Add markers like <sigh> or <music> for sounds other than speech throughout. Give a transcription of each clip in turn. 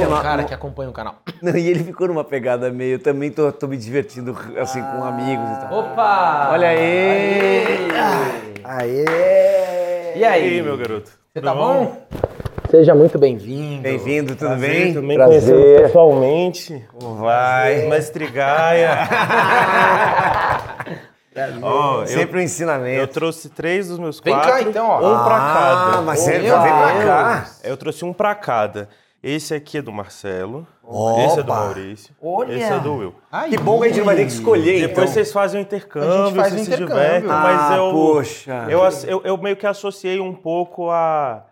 ficou um numa- cara que acompanha o canal. Não, <laughs> e ele ficou numa pegada meio. Também tô, tô me divertindo assim com amigos e tal. Opa! Olha aí! Aê! E E aí? aí, meu garoto? Você tá bom? Seja muito bem-vindo. Bem-vindo, tudo Prazer, bem? Também Prazer. conhecendo pessoalmente. Como vai? Mestre Gaia. <laughs> Ó, eu, Sempre um eu ensinamento. trouxe três dos meus Vem cá, quatro. então, ó. Um pra Ah, cada. mas você vem pra cá. Eu trouxe um pra cada. Esse aqui é do Marcelo. Opa. Esse é do Maurício. Olha. Esse é do Will. Aí. Que bom que a gente não vai ter que escolher, Depois então. vocês fazem o A intercâmbio, gente faz vocês o se intercâmbio. divertem, mas Ah, eu, poxa. eu, eu, eu meio que associei um pouco a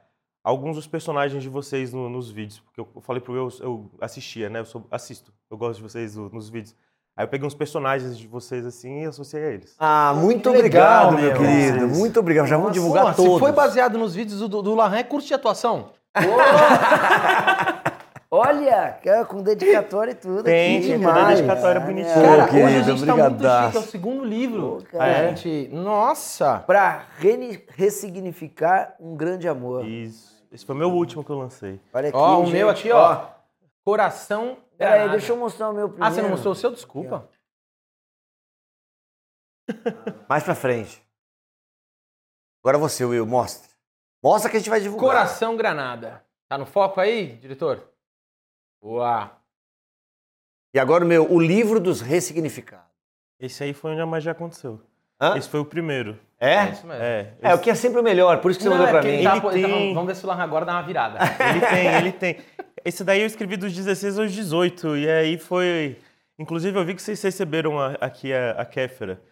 alguns dos personagens de vocês no- nos vídeos. Porque eu falei pro Will, eu assistia, né? Eu sou- assisto. Eu gosto de vocês no- nos vídeos. Aí eu peguei uns personagens de vocês assim e associei a eles. Ah, muito legal, obrigado, meu meu. querido. Vocês. Muito obrigado. Já vamos divulgar Pô, todos. Se foi baseado nos vídeos do, do Larran, é curso de atuação. Olha, cara, com dedicatória e tudo Tem, aqui. demais. dedicatória É, bonitinha. Cara, querido, hoje a gente tá muito brigadaço. chique, é o segundo livro. Pô, cara. A gente... Nossa! Pra rene- ressignificar um grande amor. Isso. Esse foi meu último que eu lancei. Olha aqui, Ó, o gente. meu aqui, ó. Coração Peraí, Granada. deixa eu mostrar o meu primeiro. Ah, você não mostrou o seu? Desculpa. Mais pra frente. Agora você, Will, mostra. Mostra que a gente vai divulgar. Coração Granada. Tá no foco aí, diretor? Boa. E agora o meu, o livro dos ressignificados. Esse aí foi onde a magia aconteceu. Hã? Esse foi o primeiro. É? isso mesmo. É. É, o que é sempre o melhor, por isso que você Não, mandou é pra mim. ele tá- Ele tá- tem- Vamos ver se o Larran agora dá uma virada. Ele <laughs> tem, ele tem. Esse daí eu escrevi dos 16 aos 18. E aí foi. Inclusive, eu vi que vocês receberam a- aqui a, a Kéfera.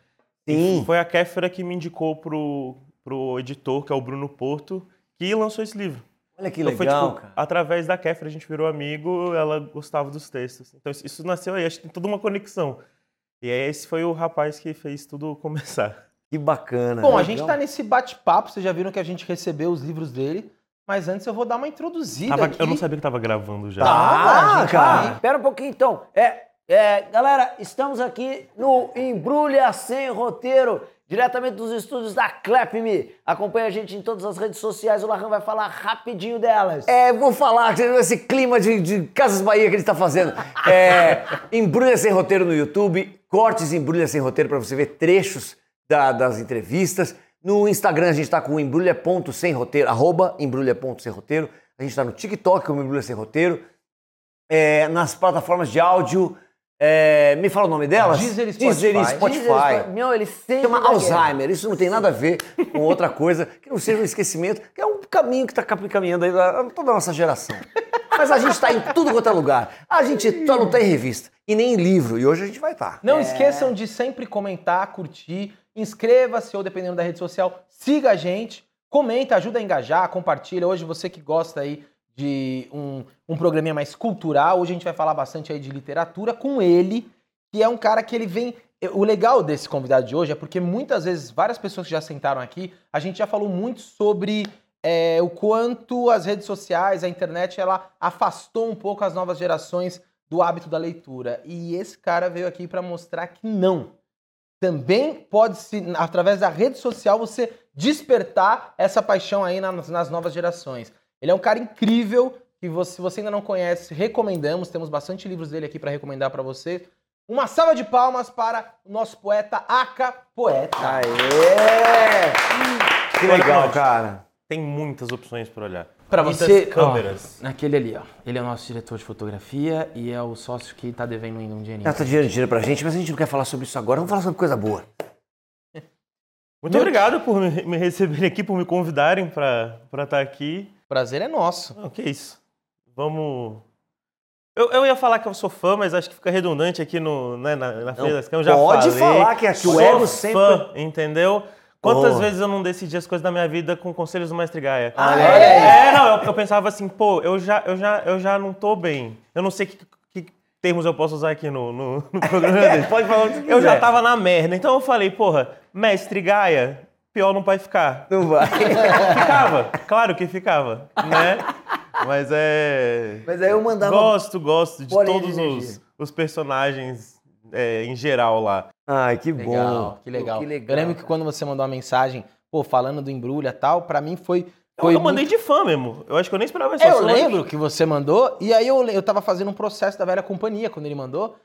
Sim. Foi a Kéfera que me indicou pro, pro editor, que é o Bruno Porto, que lançou esse livro. Olha que Então foi, legal, tipo, cara. através da Kéfera a gente virou amigo, ela gostava dos textos. Então isso, nasceu aí, acho que tem toda uma conexão. E aí esse foi o rapaz que fez tudo <laughs> começar. Que bacana. Bom, a Legal. gente tá nesse bate-papo, vocês já viram que a gente recebeu os livros dele, mas antes eu vou dar uma introduzida Tava- aqui. eu não sabia que tava gravando já. Tá. Ah, cara. Espera um pouquinho então. É, é, galera, estamos aqui no Embrulha Sem Roteiro, diretamente dos estúdios da Clap.me. Acompanha a gente em todas as redes sociais, o Larran vai falar rapidinho delas. É, vou falar esse clima de, de Casas Bahia que ele está fazendo. É, Embrulha Sem Roteiro no YouTube, cortes Embrulha Sem Roteiro para você ver trechos da- das entrevistas. No Instagram a gente está com embrulha.sem roteiro, arroba embrulha.sem roteiro. A gente está no TikTok como Embrulha Sem Roteiro. É, nas plataformas de áudio, é, me fala o nome delas? Deezer e Deezer Spotify. Spotify. Meu, ele sempre Chama. Alzheimer, isso não tem nada a ver com outra coisa que não seja um esquecimento, que é um caminho que está caminhando aí toda a nossa geração. Mas a gente está em tudo quanto é lugar. A gente só não está em revista e nem em livro, e hoje a gente vai estar. Não esqueçam de sempre comentar, curtir, inscreva-se ou dependendo da rede social, siga a gente, comenta, ajuda a engajar, compartilha. Hoje você que gosta aí de um, um programinha mais cultural, hoje a gente vai falar bastante aí de literatura com ele, que é um cara que ele vem... O legal desse convidado de hoje é porque muitas vezes, várias pessoas que já sentaram aqui, a gente já falou muito sobre é, o quanto as redes sociais, a internet, ela afastou um pouco as novas gerações do hábito da leitura. E esse cara veio aqui para mostrar que não. Também pode se, através da rede social, você despertar essa paixão aí nas, nas novas gerações. Ele é um cara incrível que você, se você ainda não conhece, recomendamos. Temos bastante livros dele aqui para recomendar para você. Uma salva de palmas para o nosso poeta Aka Poeta. Aê! Que legal, cara. Tem muitas opções para olhar. Para você, câmeras. ó, naquele ali, ó. Ele é o nosso diretor de fotografia e é o sócio que tá devendo ainda um dinheirinho. Ela tá dinheiro, dinheiro pra gente, mas a gente não quer falar sobre isso agora. Vamos falar sobre coisa boa. Muito obrigado por me, me receberem aqui, por me convidarem para estar aqui. Prazer é nosso. Não, que isso. Vamos. Eu, eu ia falar que eu sou fã, mas acho que fica redundante aqui no, né, na, na frente das câmeras. Já pode falei. falar que aqui o Sou ego sempre- fã, entendeu? Quantas Oh. vezes eu não decidi as coisas da minha vida com conselhos do Mestre Gaia? Olha É, não, eu, eu pensava assim, pô, eu já, eu, já, eu já não tô bem. Eu não sei que, que termos eu posso usar aqui no, no, no programa <laughs> dele. Pode falar o que você Eu já quiser. tava na merda. Então eu falei, porra, Mestre Gaia, pior não vai ficar. Não vai. <laughs> Ficava, claro que ficava, né? Mas é. Mas aí eu mandava. Gosto, gosto de de todos energia. os, os personagens é, em geral lá. Ai, que Legal, bom. que legal. que legal, Eu lembro que quando você mandou uma mensagem, pô, falando do embrulha e tal, pra mim foi Foi eu mandei de fã mesmo. Eu acho que eu nem esperava isso. É, eu lembro que você mandou, e aí eu, eu tava fazendo um processo da velha companhia quando ele mandou.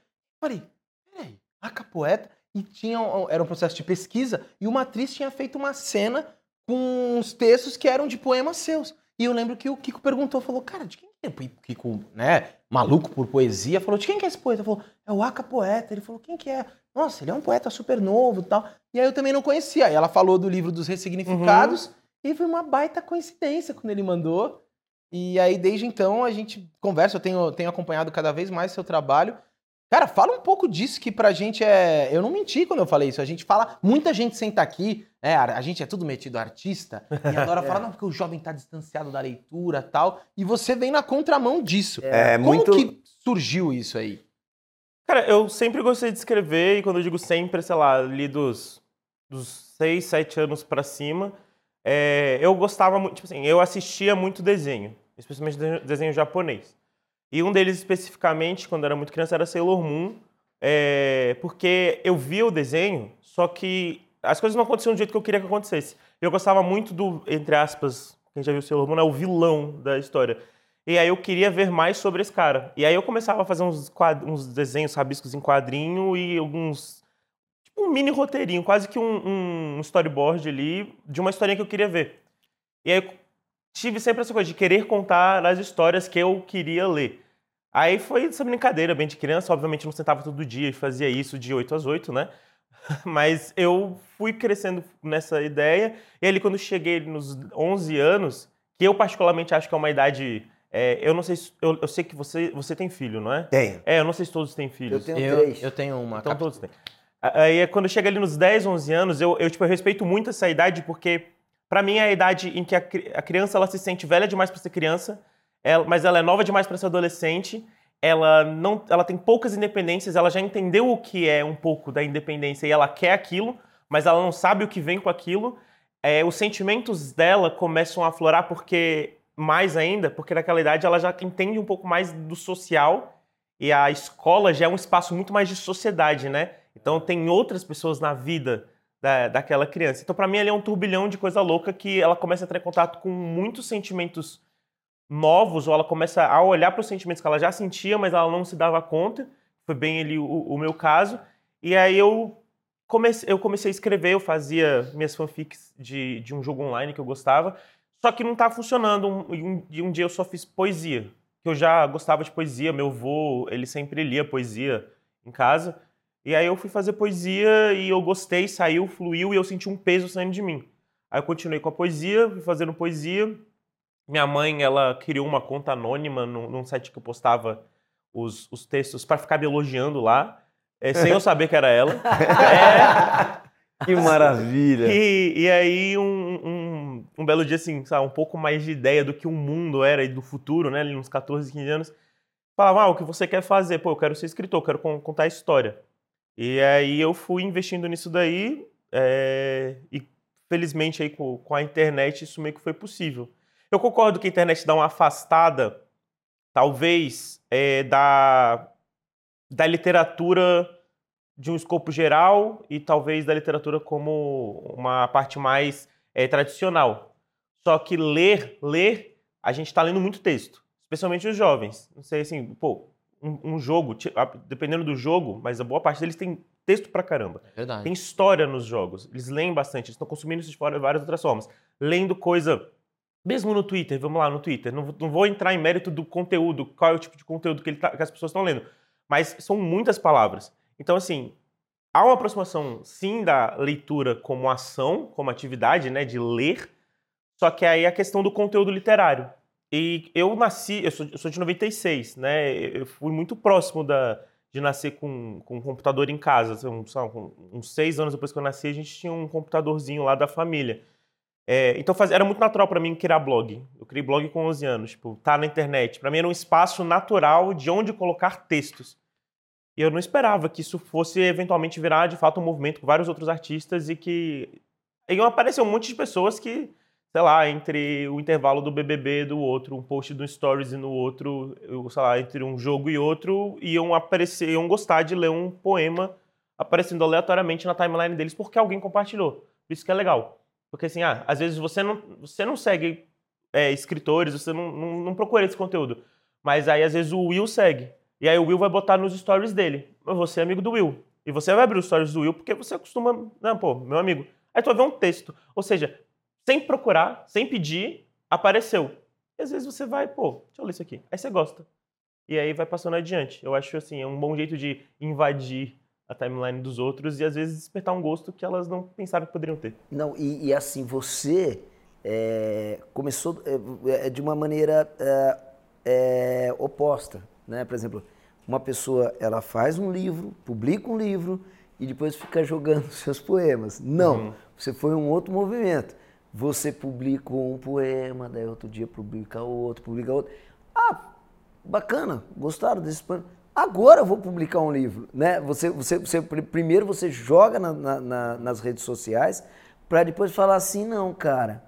Falei, peraí, a capoeta. E tinha era um processo de pesquisa, e uma atriz tinha feito uma cena com uns textos que eram de poemas seus. E eu lembro que o Kiko perguntou, falou, cara, de quem que é? O Kiko, né, maluco por poesia, falou, de quem que é esse poeta? Falou, é o Aka Poeta. Ele falou, quem que é? Nossa, ele é um poeta super novo e tal. E aí eu também não conhecia. Aí ela falou do livro dos ressignificados, e foi uma baita coincidência quando ele mandou. E aí, desde então, a gente conversa, eu tenho, tenho acompanhado cada vez mais seu trabalho. Cara, fala um pouco disso que pra gente é. Eu não menti quando eu falei isso. A gente fala. Muita gente senta aqui, né? A gente é tudo metido artista e adora <laughs> falar, não, porque o jovem tá distanciado da leitura tal. E você vem na contramão disso. É, Como muito. que surgiu isso aí? Cara, eu sempre gostei de escrever, e quando eu digo sempre, sei lá, ali dos, dos 6, 7 anos pra cima, é, eu gostava muito, tipo assim, eu assistia muito desenho, especialmente desenho japonês. E um deles especificamente, quando eu era muito criança, era Sailor Moon, é, porque eu via o desenho, só que as coisas não aconteciam do jeito que eu queria que acontecesse. Eu gostava muito do, entre aspas, quem já viu Sailor Moon, é o vilão da história. E aí eu queria ver mais sobre esse cara. E aí eu começava a fazer uns, uns desenhos, rabiscos em quadrinho e alguns. Tipo um mini roteirinho, quase que um, um storyboard ali de uma historinha que eu queria ver. E aí tive sempre essa coisa de querer contar as histórias que eu queria ler. Aí foi essa brincadeira, bem de criança. Obviamente eu não sentava todo dia e fazia isso de 8 às 8, né? <laughs> Mas eu fui crescendo nessa ideia. E ali, quando eu cheguei nos 11 anos, que eu particularmente acho que é uma idade. é, eu não sei se. Eu, eu sei que você, você tem filho, não é? Tenho. É, eu não sei se todos têm Eu filhos. tenho Eu, três. eu tenho uma. Então cap- todos têm. Aí é quando chega ali nos 10, 11 anos, eu, eu, tipo, eu respeito muito essa idade porque, pra mim, é a idade em que a, a criança ela se sente velha demais pra ser criança, ela- mas ela é nova demais pra ser adolescente. Ela não, ela tem poucas independências, ela já entendeu o que é um pouco da independência e ela quer aquilo, mas ela não sabe o que vem com aquilo. É, os sentimentos dela começam a aflorar porque mais ainda, porque naquela idade ela já entende um pouco mais do social e a escola já é um espaço muito mais de sociedade, né? Então tem outras pessoas na vida da, daquela criança. Então para mim ali é um turbilhão de coisa louca que ela começa a entrar em contato com muitos sentimentos novos, ou ela começa a olhar para os sentimentos que ela já sentia, mas ela não se dava conta. Foi bem ali o, o meu caso. E aí eu comecei, eu comecei a escrever, eu fazia minhas fanfics de, de um jogo online que eu gostava, só que não estava funcionando. Um, um, e um dia eu só fiz poesia, que eu já gostava de poesia, meu avô, ele sempre lia poesia em casa. E aí eu fui fazer poesia e eu gostei, saiu, fluiu e eu senti um peso saindo de mim. Aí eu continuei com a poesia, fui fazendo poesia. Minha mãe, ela criou uma conta anônima num, num site que eu postava os, os textos para ficar me elogiando lá, eh, sem eu saber que era ela. <laughs> É, Que maravilha. e, e aí, um, um, um belo dia, assim, sabe, um pouco mais de ideia do que o mundo era e do futuro, né, ali uns 14, 15 anos, falava, ah, o que você quer fazer? Pô, eu quero ser escritor, eu quero con- contar história. E aí eu fui investindo nisso daí, é, e felizmente aí com, com a internet isso meio que foi possível. Eu concordo que a internet dá uma afastada, talvez, é, da, da literatura de um escopo geral e talvez da literatura como uma parte mais é, tradicional. Só que ler, ler, a gente está lendo muito texto, especialmente os jovens. Não sei assim, pô, um, um jogo, dependendo do jogo, mas a boa parte deles tem texto pra caramba. É verdade. Tem história nos jogos. Eles leem bastante, eles estão consumindo isso de várias outras formas. Lendo coisa, mesmo no Twitter, vamos lá no Twitter. Não, vou- não vou entrar em mérito do conteúdo, qual é o tipo de conteúdo que, tá- que as pessoas estão lendo. Mas são muitas palavras. Então, assim, há uma aproximação, sim, da leitura como ação, como atividade, né, de ler. Só que aí a questão do conteúdo literário. E eu nasci, eu sou, eu sou de 96, né? Eu fui muito próximo da, de nascer com, com um computador em casa. com uns seis anos depois que eu nasci, a gente tinha um computadorzinho lá da família. É, então faz- era muito natural para mim criar blog. Eu criei blog com 11 anos, tipo, tá na internet. Para mim era um espaço natural de onde colocar textos. E eu não esperava que isso fosse eventualmente virar de fato um movimento com vários outros artistas e que iam aparecer um monte de pessoas que, sei lá, entre o intervalo do BBB do outro, um post do Stories e no outro, sei lá, entre um jogo e outro, iam aparecer, iam gostar de ler um poema aparecendo aleatoriamente na timeline deles porque alguém compartilhou. Isso que é legal. Porque assim, ah, às vezes você não, você não segue é, escritores, você não, não, não procura esse conteúdo. Mas aí, às vezes, o Will segue. E aí o Will vai botar nos stories dele. Mas Você é amigo do Will. E você vai abrir os stories do Will porque você costuma. Não, pô, meu amigo. Aí tu vai ver um texto. Ou seja, sem procurar, sem pedir, apareceu. E às vezes você vai, pô, deixa eu ler isso aqui. Aí você gosta. E aí vai passando adiante. Eu acho assim, é um bom jeito de invadir a timeline dos outros e às vezes despertar um gosto que elas não pensavam que poderiam ter. Não, e, e assim, você é, começou é, de uma maneira é, oposta, né? Por exemplo, uma pessoa, ela faz um livro, publica um livro e depois fica jogando <laughs> seus poemas. Não, Uhum. você foi um outro movimento. Você publica um poema, daí outro dia publica outro, publica outro. Ah, bacana, gostaram desse poema. Agora eu vou publicar um livro, né? Você, você, você pr- primeiro você joga na- na- na- nas redes sociais para depois falar assim, não, cara,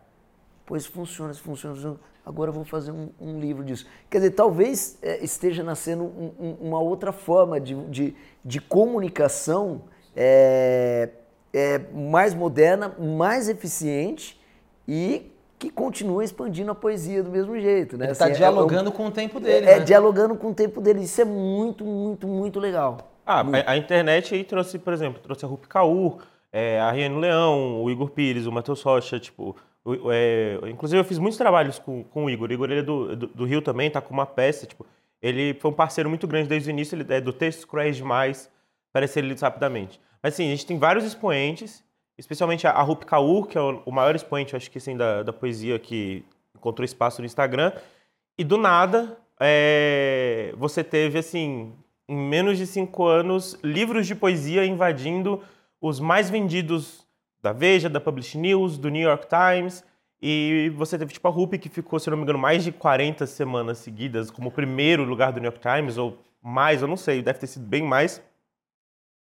pois funciona, funciona, funciona. Agora eu vou fazer um, um livro disso. Quer dizer, talvez eh, esteja nascendo um- um- uma outra forma de, de, de comunicação eh, eh, mais moderna, mais eficiente e que continua expandindo a poesia do mesmo jeito. Né? Ele tá Assim, é- dialogando com o tempo dele, é, né? dialogando com o tempo dele. Isso é muito, muito, muito legal. Ah, a, a internet aí trouxe, por exemplo, trouxe a Rupi Kaur, é, a Riane Leão, o Igor Pires, o Matheus Rocha, tipo... o- é, inclusive eu fiz muitos trabalhos com, com o Igor. O Igor ele é do, do, do Rio também, tá com uma peça, tipo... Ele foi um parceiro muito grande desde o início, ele é do texto cruéis demais, para ser lido rapidamente. Mas assim, a gente tem vários expoentes, especialmente a, a Rupi Kaur, que é o, maior expoente, acho que assim, da, da poesia que encontrou espaço no Instagram. E do nada, é, você teve, assim, em menos de cinco anos, livros de poesia invadindo os mais vendidos da Veja, da Publish News, do New York Times. E você teve, tipo, a Rupi, que ficou, se não me engano, mais de 40 semanas seguidas como primeiro lugar do New York Times, ou mais, eu não sei, deve ter sido bem mais.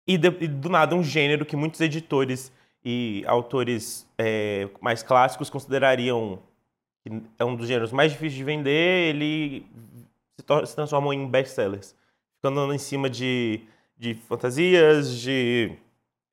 E, de- e do nada, um gênero que muitos editores e autores é, mais clássicos considerariam que é um dos gêneros mais difíceis de vender, ele se, se transformou em best-sellers. Ficando em cima de, de fantasias, de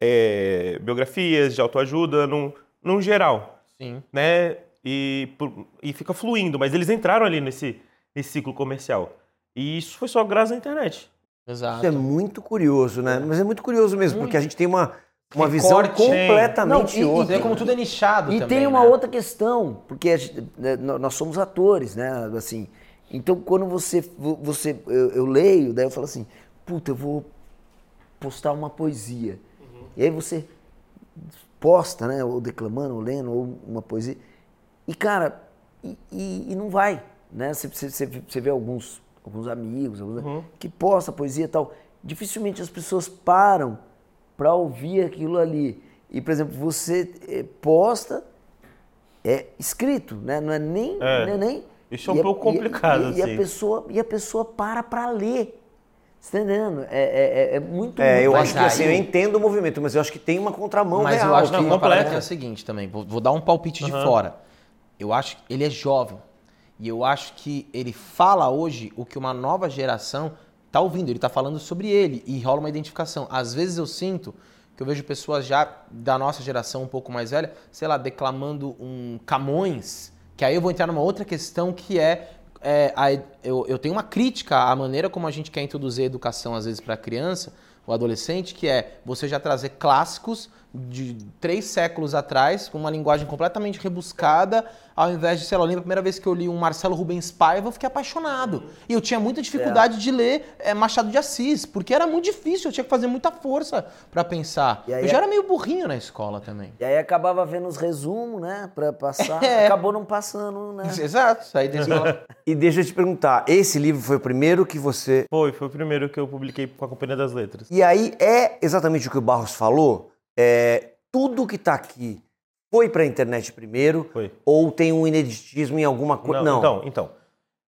é, biografias, de autoajuda, num, num geral, Sim. né? E, por- e fica fluindo, mas eles entraram ali nesse, nesse ciclo comercial. E isso foi só graças à internet. Exato. Isso é muito curioso, né? Mas é muito curioso mesmo, porque a gente tem uma, uma visão completamente Não, e- e outra. Vê como tudo é nichado E também, tem uma né? outra questão, porque a gente- né, nó- nós somos atores, né? Assim, então quando você, vo- você eu, eu leio, daí eu falo assim, puta, eu vou postar uma poesia. E aí você posta, né? Ou declamando, ou lendo, ou uma poesia. E cara, e, e- e não vai, né? Você, você- você- vê alguns, alguns amigos alguns- que postam poesia e tal. Dificilmente as pessoas param para ouvir aquilo ali. E, por exemplo, você eh, posta é escrito, né? Não é nem. É. não é nem Isso é um e a- pouco e- complicado, E, e a assim. pessoa, e a pessoa para para ler. Você tá entendendo? É, é, é- é muito. É, eu acho que assim, eu entendo o movimento, mas eu acho que tem uma contramão Mas real. eu acho que parada completa. é o seguinte também. Vou, vou dar um palpite de fora. Eu acho que ele é jovem. E eu acho que ele fala hoje o que uma nova geração tá ouvindo. Ele tá falando sobre ele e rola uma identificação. Às vezes eu sinto que eu vejo pessoas já da nossa geração um pouco mais velha, sei lá, declamando um Camões, que aí eu vou entrar numa outra questão que é, é, a- eu, eu tenho uma crítica à maneira como a gente quer introduzir a educação às vezes para a criança ou adolescente, que é você já trazer clássicos de três séculos atrás, com uma linguagem completamente rebuscada, ao invés de, sei lá, eu lembro a primeira vez que eu li um Marcelo Rubens Paiva, eu fiquei apaixonado. E eu tinha muita dificuldade de ler é, Machado de Assis, porque era muito difícil, eu tinha que fazer muita força para pensar. E aí eu já é- era meio burrinho na escola também. E aí acabava vendo os resumos, né? Pra passar. <laughs> É. Acabou não passando, né? <laughs> Exato, saí da escola. E deixa eu te perguntar, esse livro foi o primeiro que você. Foi, foi o primeiro que eu publiquei com a Companhia das Letras. E aí é exatamente o que o Barros falou. É, tudo que tá aqui foi pra internet primeiro, Foi. ou tem um ineditismo em alguma coisa. Não. Então, então.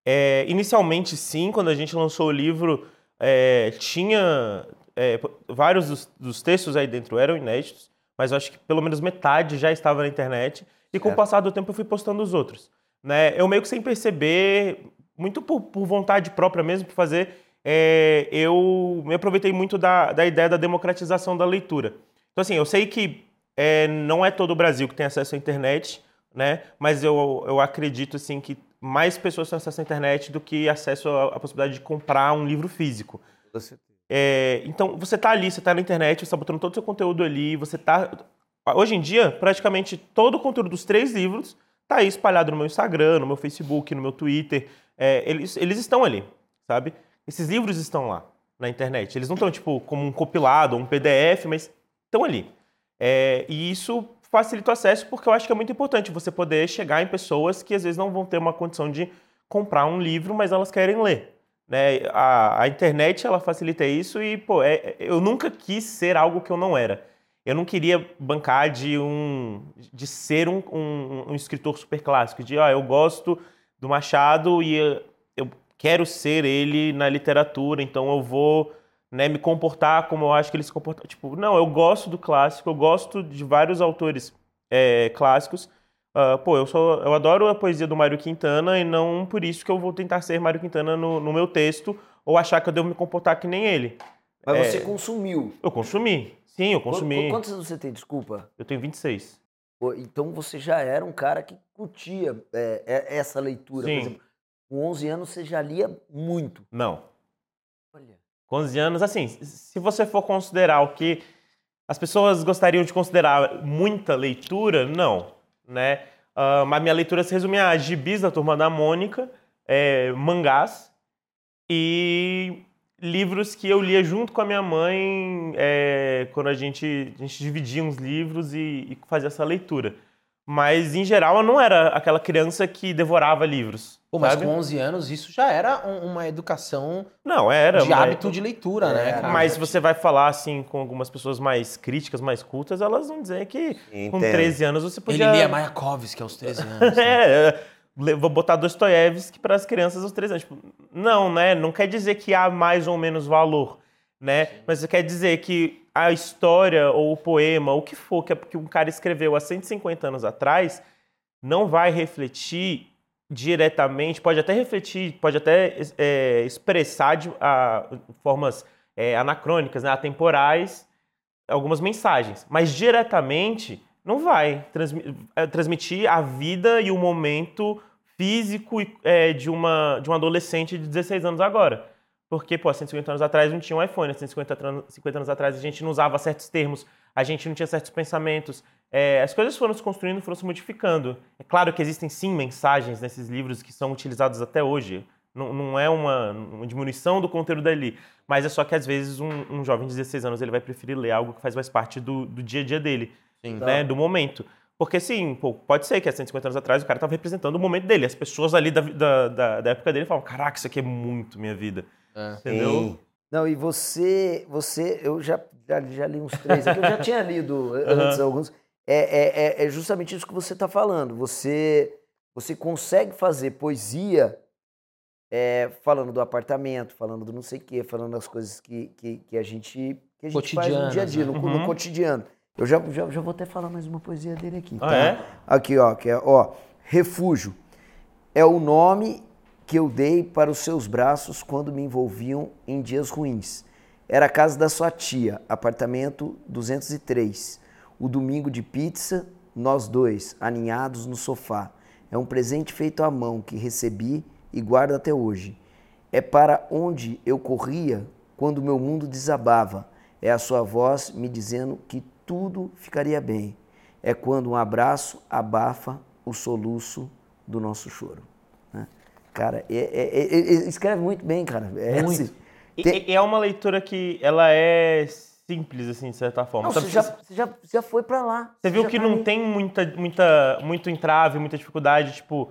É, inicialmente, sim, quando a gente lançou o livro, é, tinha é, vários dos, dos textos aí dentro eram inéditos, mas eu acho que pelo menos metade já estava na internet. E com o passar do tempo eu fui postando os outros. Né? Eu meio que sem perceber, muito por, por vontade própria mesmo, por fazer, é, eu me aproveitei muito da, da ideia da democratização da leitura. Então, assim, eu sei que é, não é todo o Brasil que tem acesso à internet, né? Mas eu, eu acredito, assim, que mais pessoas têm acesso à internet do que acesso à, à possibilidade de comprar um livro físico. É, então, você está ali, você está na internet, você está botando todo o seu conteúdo ali, você está... Hoje em dia, praticamente todo o conteúdo dos três livros está aí espalhado no meu Instagram, no meu Facebook, no meu Twitter. É, eles, eles estão ali, sabe? Esses livros estão lá, na internet. Eles não estão, tipo, como um compilado, um PDF, mas estão ali. É, e isso facilita o acesso porque eu acho que é muito importante você poder chegar em pessoas que às vezes não vão ter uma condição de comprar um livro, mas elas querem ler. Né? A, a internet ela facilita isso e pô, é, eu nunca quis ser algo que eu não era. Eu não queria bancar de um de ser um, um, um escritor super clássico, de ah, eu gosto do Machado e eu, eu quero ser ele na literatura, então eu vou né, me comportar como eu acho que ele se comporta. Tipo, não, eu gosto do clássico, eu gosto de vários autores é, clássicos. Uh, pô, eu, sou, eu adoro a poesia do Mário Quintana e não por isso que eu vou tentar ser Mário Quintana no, no meu texto ou achar que eu devo me comportar que nem ele. Mas É, você consumiu. Eu consumi. Sim, eu consumi. Qu- Quantos anos você tem, desculpa? Eu tenho 26. Pô, Então você já era um cara que curtia é, é, essa leitura. Sim. Por exemplo, com 11 anos você já lia muito. Não. Com 11 anos, assim, se você for considerar o que as pessoas gostariam de considerar muita leitura, não, né? Ah, mas minha leitura se resume a gibis da Turma da Mônica, é, mangás e livros que eu lia junto com a minha mãe é, quando a gente, a gente dividia uns livros e, e fazia essa leitura. Mas, em geral, eu não era aquela criança que devorava livros. Pô, mas sabe? com 11 anos isso já era um- uma educação Não, era. de mas- hábito de leitura, né, Era. cara? Mas se você vai falar assim com algumas pessoas mais críticas, mais cultas, elas vão dizer que com Entendo. 13 anos você Ele podia. lia Mayakovsky aos 13 anos. né? <laughs> É, le- vou botar Dostoiévski para as crianças aos 13 anos. Tipo, não, né? Não quer dizer que há mais ou menos valor, né? Mas quer dizer que a história ou o poema, o que for que, um cara escreveu há 150 anos atrás, não vai refletir diretamente, pode até refletir, pode até é, expressar de a- formas é, anacrônicas, né, atemporais, algumas mensagens, mas diretamente não vai é, transmitir a vida e o momento físico é, de, uma, de um adolescente de 16 anos agora. Porque, pô, há 150 anos atrás não tinha um iPhone, há 150 anos, 50 anos atrás a gente não usava certos termos, a gente não tinha certos pensamentos. É, as coisas foram se construindo, foram se modificando. É claro que existem sim mensagens nesses livros que são utilizados até hoje. Não, não é uma, uma diminuição do conteúdo dali, mas é só que às vezes um, um jovem de 16 anos ele vai preferir ler algo que faz mais parte do, do dia a dia dele, Sim. né, do momento. Porque sim, pô, pode ser que há 150 anos atrás o cara estava representando o momento dele. As pessoas ali da, da, da, da época dele falam: caraca, isso aqui é muito minha vida. É. Entendeu? Sim. Não, e você, você, eu já, já, já li uns três aqui, eu já tinha lido <laughs> antes alguns. É, é, é- é justamente isso que você está falando. Você, você consegue fazer poesia é, falando do apartamento, falando do não sei o quê, falando das coisas que, que, que a gente, que a gente faz no dia a dia, no, né? no Uhum. cotidiano. Eu já, já, já vou até falar mais uma poesia dele aqui. Ah, tá? é? Aqui, ó, que é, ó, refúgio. É o nome que eu dei para os seus braços quando me envolviam em dias ruins. Era a casa da sua tia, apartamento 203. O domingo de pizza, nós dois, aninhados no sofá. É um presente feito à mão que recebi e guardo até hoje. É para onde eu corria quando meu mundo desabava. É a sua voz me dizendo que tudo ficaria bem. É quando um abraço abafa o soluço do nosso choro. Cara, é- é- é- é- escreve muito bem, cara. É Muito. assim, E- tem- E, é uma leitura que ela é simples, assim, de certa forma. Não, Sabe, você, já, você, já, você já foi pra lá. Você viu já que tá não ali. tem muita, muita, muito entrave, muita dificuldade, tipo.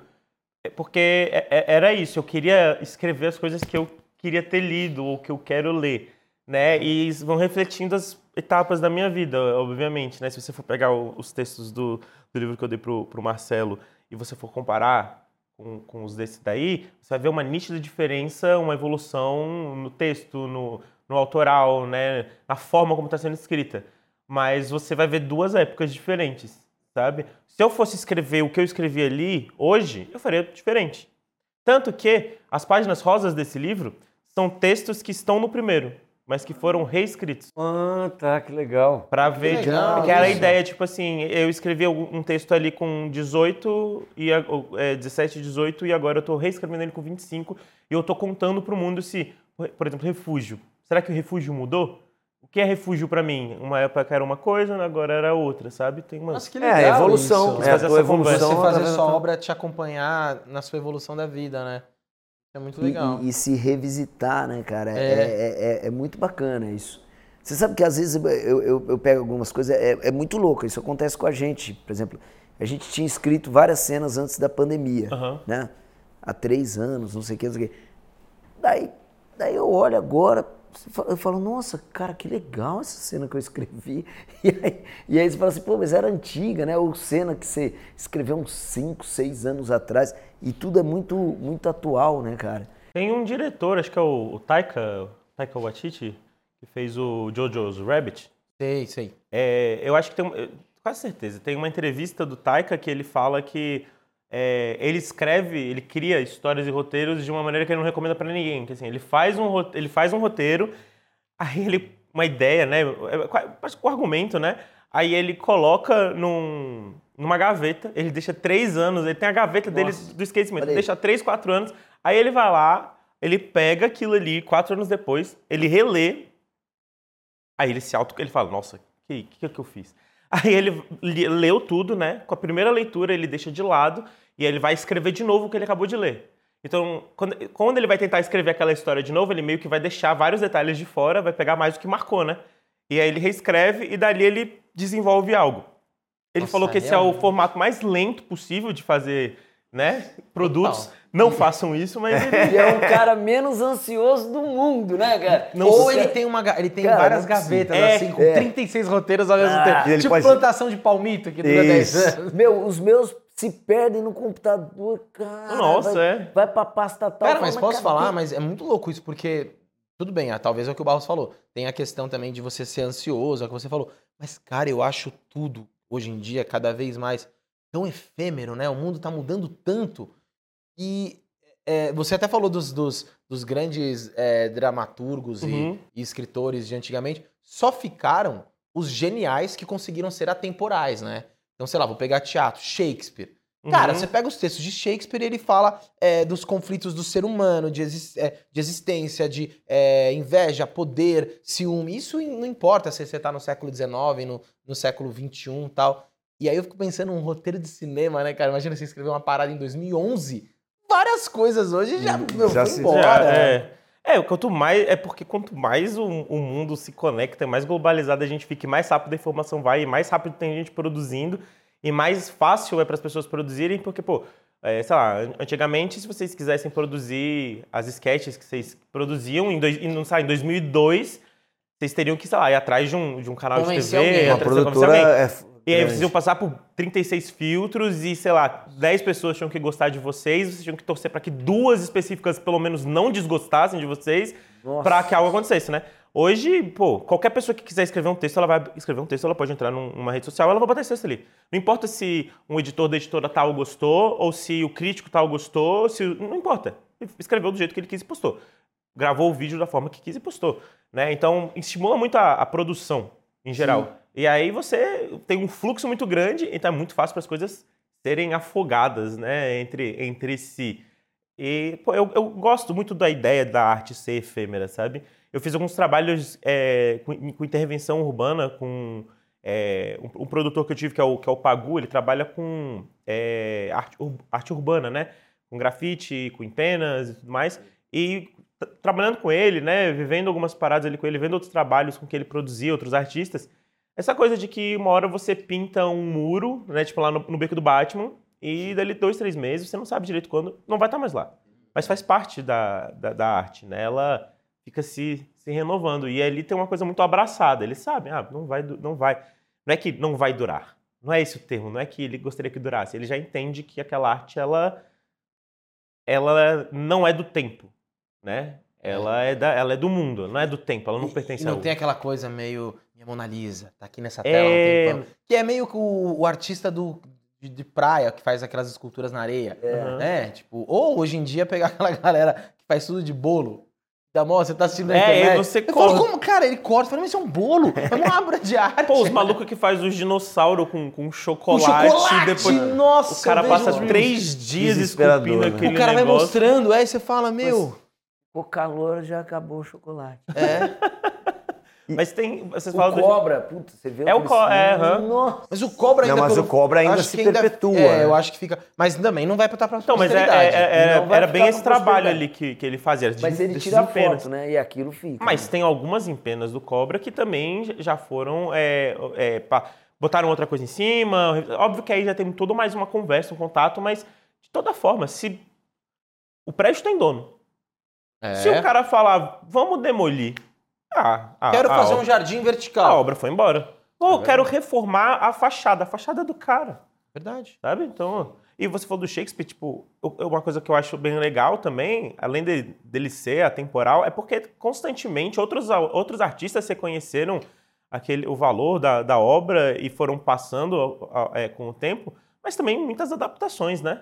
é Porque é- é- era isso, eu queria escrever as coisas que eu queria ter lido ou que eu quero ler, né? E vão refletindo as etapas da minha vida, obviamente, né? Se você for pegar os textos do, do livro que eu dei pro, pro Marcelo e você for comparar com, com os desse daí, você vai ver uma nítida diferença, uma evolução no texto, no, no autoral, né? Na forma como está sendo escrita. Mas você vai ver duas épocas diferentes, sabe? Se eu fosse escrever o que eu escrevi ali hoje, eu faria diferente. Tanto que as páginas rosas desse livro são textos que estão no primeiro. Mas que foram reescritos. Ah, tá, que legal. Pra ver, legal que era a ideia, tipo assim, eu escrevi um texto ali com 18, e, a- é, 17, 18, e agora eu tô reescrevendo ele com 25, e eu tô contando pro mundo se, por exemplo, refúgio. Será que o refúgio mudou? O que é refúgio pra mim? Uma época era uma coisa, agora era outra, sabe? Tem uma... Nossa, que É, legal evolução. isso. É, a tua essa conversa. evolução. Você fazer sua obra te acompanhar na sua evolução da vida, né? É muito E- legal. E, e se revisitar, né, cara? É, É. é- é- é muito bacana isso. Você sabe que às vezes eu, eu, eu pego algumas coisas, é, é muito louco, isso acontece com a gente. Por exemplo, a gente tinha escrito várias cenas antes da pandemia, Aham. né? Há três anos, não sei o que, não sei o que. Daí, daí eu olho agora, eu falo, nossa, cara, que legal essa cena que eu escrevi. <laughs> E aí, e aí você fala assim, pô, mas era antiga, né? Ou cena que você escreveu uns cinco, seis anos atrás. E tudo é muito, muito atual, né, cara? Tem um diretor, acho que é o, o Taika, Taika Waititi, que fez o Jojo's Rabbit. Sei, sei. É, eu acho que tem, quase certeza, tem uma entrevista do Taika que ele fala que é, ele escreve, ele cria histórias e roteiros de uma maneira que ele não recomenda pra ninguém. Que assim, ele faz um ele faz um roteiro, aí ele uma ideia, né, é, um argumento, né? Aí ele coloca num, numa gaveta, ele deixa três anos, ele tem a gaveta dele do esquecimento, aí. deixa três, quatro anos, aí ele vai lá, ele pega aquilo ali, quatro anos depois, ele relê, Aí ele se auto, ele fala, nossa, que que, que eu fiz? Aí ele leu tudo, né? Com a primeira leitura ele deixa de lado e aí ele vai escrever de novo o que ele acabou de ler. Então, quando, quando ele vai tentar escrever aquela história de novo, ele meio que vai deixar vários detalhes de fora, vai pegar mais do que marcou, né? E aí ele reescreve e dali ele desenvolve algo. Ele Nossa, falou que esse é o formato mais lento possível de fazer, né? Produtos. Total. Não façam isso, mas ele Ele <laughs> é o cara menos ansioso do mundo, né, cara? Não Ou ele tem, uma, ele tem Cara, várias gavetas, É, assim, com é. 36 roteiros ao mesmo Ah, tempo. tipo pode- plantação de palmito, que dura 10 Isso. anos. Meu, os meus se perdem no computador, cara. Nossa, vai, é. Vai pra pasta tal. Cara, mas posso falar, mas é muito louco isso, porque. Tudo bem, ah, talvez é o que o Barros falou. Tem a questão também de você ser ansioso, é o que você falou. Mas, cara, eu acho tudo, hoje em dia, cada vez mais tão efêmero, né? O mundo tá mudando tanto. E é, você até falou dos, dos, dos grandes é, dramaturgos e- Uhum. e, escritores de antigamente. Só ficaram os geniais que conseguiram ser atemporais, né? Então, sei lá, vou pegar teatro, Shakespeare. Cara, Uhum. você pega os textos de Shakespeare e ele fala é, dos conflitos do ser humano, de, exis- é, de existência, de é, inveja, poder, ciúme. Isso não importa se você tá no século XIX, no, no século XXI e tal. E aí eu fico pensando um roteiro de cinema, né, cara? Imagina você escrever uma parada em 2011. Várias coisas hoje já, meu, já se- embora. Já, né? é. É, quanto mais. É porque quanto mais o, o mundo se conecta, mais globalizado a gente fica, e mais rápido a informação vai, e mais rápido tem gente produzindo, e mais fácil é para as pessoas produzirem, porque, pô, é, sei lá, an- antigamente, se vocês quisessem produzir as sketches que vocês produziam em, dois, em, não sei, em 2002, vocês teriam que, sei lá, ir atrás de um, de um canal de TV, alguém. Uma produtora alguém. é E aí vocês iam passar por 36 filtros e, sei lá, 10 pessoas tinham que gostar de vocês, vocês tinham que torcer para que duas específicas pelo menos não desgostassem de vocês, para que algo acontecesse, né? Hoje, pô, qualquer pessoa que quiser escrever um texto, ela vai escrever um texto, ela pode entrar num- numa rede social, ela vai botar esse texto ali. Não importa se um editor da editora tal gostou, ou se o crítico tal gostou, se não importa. Escreveu do jeito que ele quis e postou. Gravou o vídeo da forma que quis e postou, né? Então, estimula muito a, a produção em geral. E aí você tem um fluxo muito grande, então é muito fácil para as coisas serem afogadas, né, entre, entre si. E pô, eu, eu gosto muito da ideia da arte ser efêmera, sabe? Eu fiz alguns trabalhos é, com, com intervenção urbana, com é, um, um produtor que eu tive, que é o, que é o Pagu, ele trabalha com é, arte, arte urbana, né? Com grafite, com empenas e tudo mais. E trabalhando com ele, né? Vivendo algumas paradas ali com ele, vendo outros trabalhos com que ele produzia, outros artistas. Essa coisa de que uma hora você pinta um muro, né? Tipo lá no, no beco do Batman, e dali dois, três meses, você não sabe direito quando, não vai estar mais lá. Mas faz parte da, da, da arte, né? Ela fica se, se renovando. E ali tem uma coisa muito abraçada. Eles sabem, ah, não vai, não vai. Não é que não vai durar. Não é esse o termo, não é que ele gostaria que durasse. Ele já entende que aquela arte, ela, ela não é do tempo, né? Ela é, da, ela é do mundo, não é do tempo, ela não E- pertence e não tem aquela coisa meio minha Mona Lisa, tá aqui nessa É. tela, um tempão. Que é meio que o, o artista do, de, de praia que faz aquelas esculturas na areia. Aham. né? Tipo, ou hoje em dia pegar <laughs> aquela galera que faz tudo de bolo. Da moça, você tá assistindo na É, internet. você eu falo, corta. como, cara, ele corta. Eu falei, mas isso é um bolo, é uma obra de <laughs> arte. Pô, os malucos que faz os dinossauros com, com Com chocolate, chocolate, depois nossa, o cara passa três dias esculpindo né? aquele O cara vai negócio. mostrando, aí você fala, meu... O calor já acabou o chocolate. É. Mas tem. Vocês O falam do- cobra, puta, você vê É o aquele co- é. Nossa. Mas o cobra Não, ainda. mas pelo- o cobra ainda acho se que perpetua, É, eu acho que fica. Mas também não vai pra pra Então, mas é- é- é- Não era bem pra esse trabalho ali que, que ele fazia. de- Mas ele tira empenas. foto, né? E aquilo fica. Mas né? tem algumas empenas do Cobra que também já foram. é, é, pa- botaram outra coisa em cima. Óbvio que aí já tem tudo mais uma conversa, um contato, mas de toda forma, se. O prédio tem dono. É. Se o cara falar, vamos demolir. Ah, a- Quero a fazer um obra- jardim A vertical. obra foi embora. Ou quero reformar a fachada. A fachada é do cara. Verdade. Sabe? Então. E você falou do Shakespeare, tipo, uma coisa que eu acho bem legal também, além de- dele ser atemporal, é porque constantemente outros, outros artistas reconheceram aquele, o valor da, da obra e foram passando a- a- é, com o tempo, mas também muitas adaptações, né?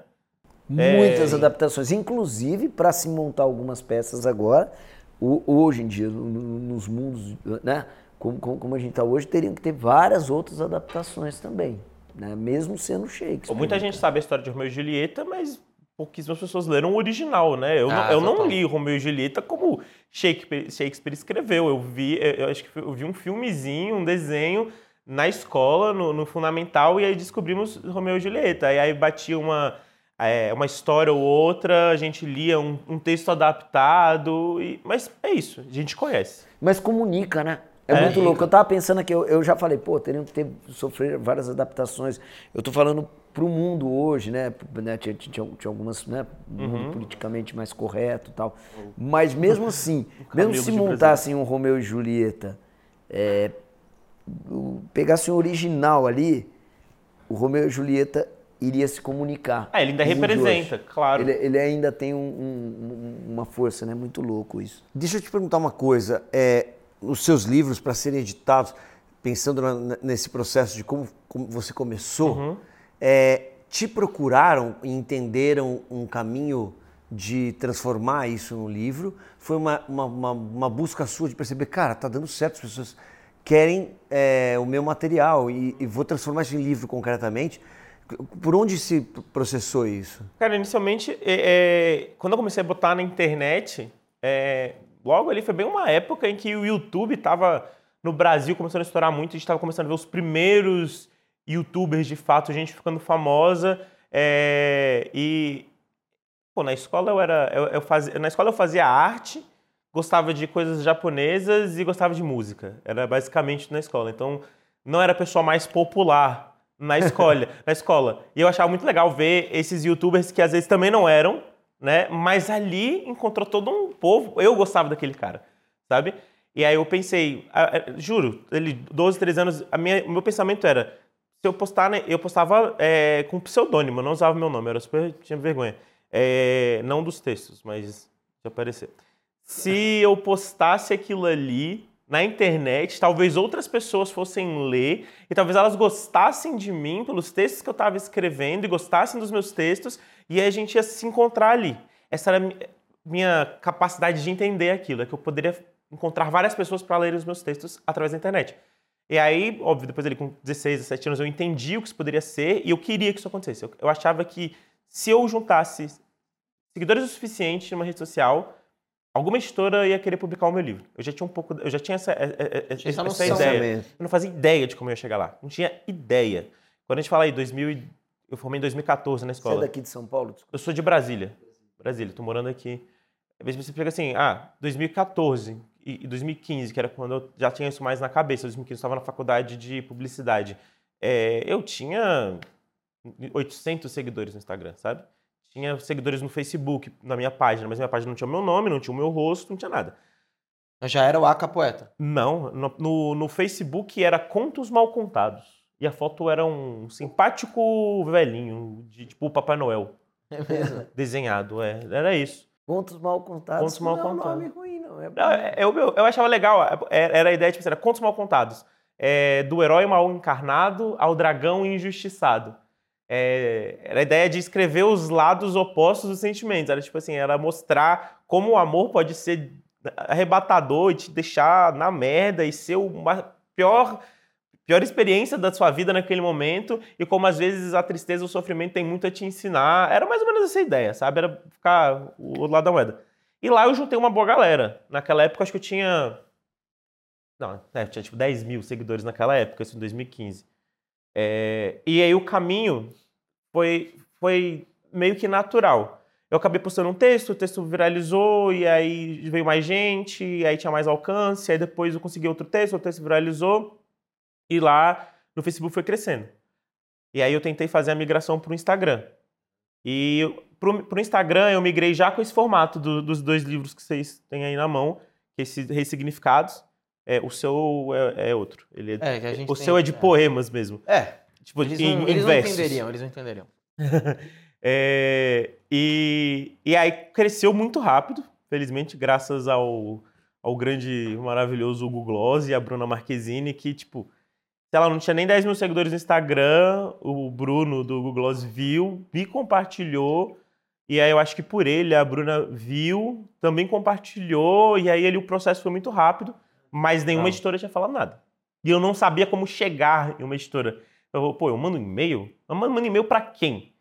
Muitas É. adaptações, inclusive para se montar algumas peças agora, hoje em dia, no- no- nos mundos, né? Como, como, como a gente está hoje, teriam que ter várias outras adaptações também, né? Mesmo sendo Shakespeare. Muita gente sabe a história de Romeu e Julieta, mas pouquíssimas pessoas leram o original, né? Eu, não, Ah, eu não li Romeu e Julieta como Shakespeare, Shakespeare escreveu. Eu vi, eu, acho que eu vi um filmezinho, um desenho na escola, no, no fundamental, e aí descobrimos Romeu e Julieta. E aí batia uma, é, uma história ou outra, a gente lia um, um texto adaptado, e, mas é isso, a gente conhece. Mas comunica, né? É, É. muito louco. Eu tava pensando aqui, eu, eu já falei, pô, teriam que ter, sofrer várias adaptações. Eu tô falando pro mundo hoje, né? né, Tinha, tinha, tinha algumas, né? Um Uhum. mundo politicamente mais correto e tal. Mas mesmo assim, <laughs> mesmo se montassem um Romeu e Julieta, é, pegassem o original ali, o Romeu e Julieta iria se comunicar. Ah, ele ainda no representa, claro. Ele, ele ainda tem um- um- um- uma força, né? Muito louco isso. Deixa eu te perguntar uma coisa. É, os seus livros, para serem editados, pensando na- nesse processo de como, como você começou, Uhum. é, te procuraram e entenderam um caminho de transformar isso num livro? Foi uma, uma, uma- uma busca sua de perceber, cara, tá dando certo, as pessoas querem é, o meu material e, e vou transformar isso em livro concretamente. Por onde se processou isso? Cara, inicialmente, é, é, quando eu comecei a botar na internet, é, logo ali foi bem uma época em que o YouTube tava no Brasil começando a estourar muito, a gente tava começando a ver os primeiros YouTubers de fato, gente ficando famosa. é, e pô, na escola eu era. Eu, eu fazia, na escola eu fazia arte, gostava de coisas japonesas e gostava de música. Era basicamente na escola. Então, não era a pessoa mais popular na escola, <laughs> na escola. E eu achava muito legal ver esses youtubers que às vezes também não eram, né? Mas ali encontrou todo um povo. Eu gostava daquele cara, sabe? E aí eu pensei, juro, ele 12, 13 anos, a minha, o meu pensamento era, se eu postar, né, eu postava é, com pseudônimo, eu não usava meu nome, eu era super, tinha vergonha. É, não dos textos, mas de aparecer. Se eu postasse aquilo ali na internet, talvez outras pessoas fossem ler e talvez elas gostassem de mim pelos textos que eu estava escrevendo e gostassem dos meus textos e a gente ia se encontrar ali. Essa era minha capacidade de entender aquilo, é que eu poderia encontrar várias pessoas para lerem os meus textos através da internet. E aí, óbvio, depois ali com 16, 17 anos, eu entendi o que isso poderia ser e eu queria que isso acontecesse. Eu, eu achava que se eu juntasse seguidores o suficiente numa rede social, alguma editora ia querer publicar o meu livro. Eu já tinha um pouco, eu já tinha essa, é- é- é- Tinha essa essa, ideia. Eu não fazia ideia de como eu ia chegar lá. Não tinha ideia. Quando a gente fala aí 2000, e- eu formei em 2014 na Você é escola. daqui de São Paulo? Desculpa. Eu sou de Brasília. Brasília, tô morando aqui. Às vezes você pega assim, ah, 2014 e e 2015, que era quando eu já tinha isso mais na cabeça. 2015 eu estava na faculdade de publicidade. É, eu tinha 800 seguidores no Instagram, sabe? Tinha seguidores no Facebook, na minha página, mas minha página não tinha o meu nome, não tinha o meu rosto, não tinha nada. Já era o Aka Poeta. Não, no, no, no Facebook era Contos Mal Contados. E a foto era um simpático velhinho, de tipo o Papai Noel, É mesmo? <laughs> desenhado, é. Era isso. Contos mal contados. Contos mal não é um nome ruim, não. É. Não, é- eu, eu, eu achava legal, é- era a ideia, tipo, assim, era contos mal contados. É, do herói mal encarnado ao dragão injustiçado. É, era a ideia de escrever os lados opostos dos sentimentos. Era tipo assim, era mostrar como o amor pode ser arrebatador e te deixar na merda e ser uma pior pior experiência da sua vida naquele momento e como às vezes a tristeza, o sofrimento tem muito a te ensinar. Era mais ou menos essa ideia, sabe? Era ficar o outro lado da moeda. E lá eu juntei uma boa galera. Naquela época acho que eu tinha não, é, tinha tipo 10 mil seguidores naquela época, isso em 2015. É, e aí o caminho foi, foi meio que natural. Eu acabei postando um texto, o texto viralizou, e aí veio mais gente, e aí tinha mais alcance, aí depois eu consegui outro texto, o texto viralizou, e lá no Facebook foi crescendo. E aí eu tentei fazer a migração para o Instagram. E para o Instagram eu migrei já com esse formato do, dos dois livros que vocês têm aí na mão, que é esses ressignificados. É, o seu é, é outro. Ele é, É, que a gente o tem- seu é de é. poemas mesmo. É, Tipo, eles em, não, eles não entenderiam, eles não entenderiam. <laughs> É, e, e aí cresceu muito rápido, felizmente, graças ao, ao grande, maravilhoso Hugo Gloss e a Bruna Marquezine, que, tipo, sei lá, não tinha nem 10 mil seguidores no Instagram, o Bruno do Hugo Gloss viu, me compartilhou, e aí eu acho que por ele a Bruna viu, também compartilhou, e aí ele, o processo foi muito rápido, mas nenhuma Não. editora tinha falado nada. E eu não sabia como chegar em uma editora. Eu, pô, eu mando um e-mail? Eu mando um e-mail pra quem?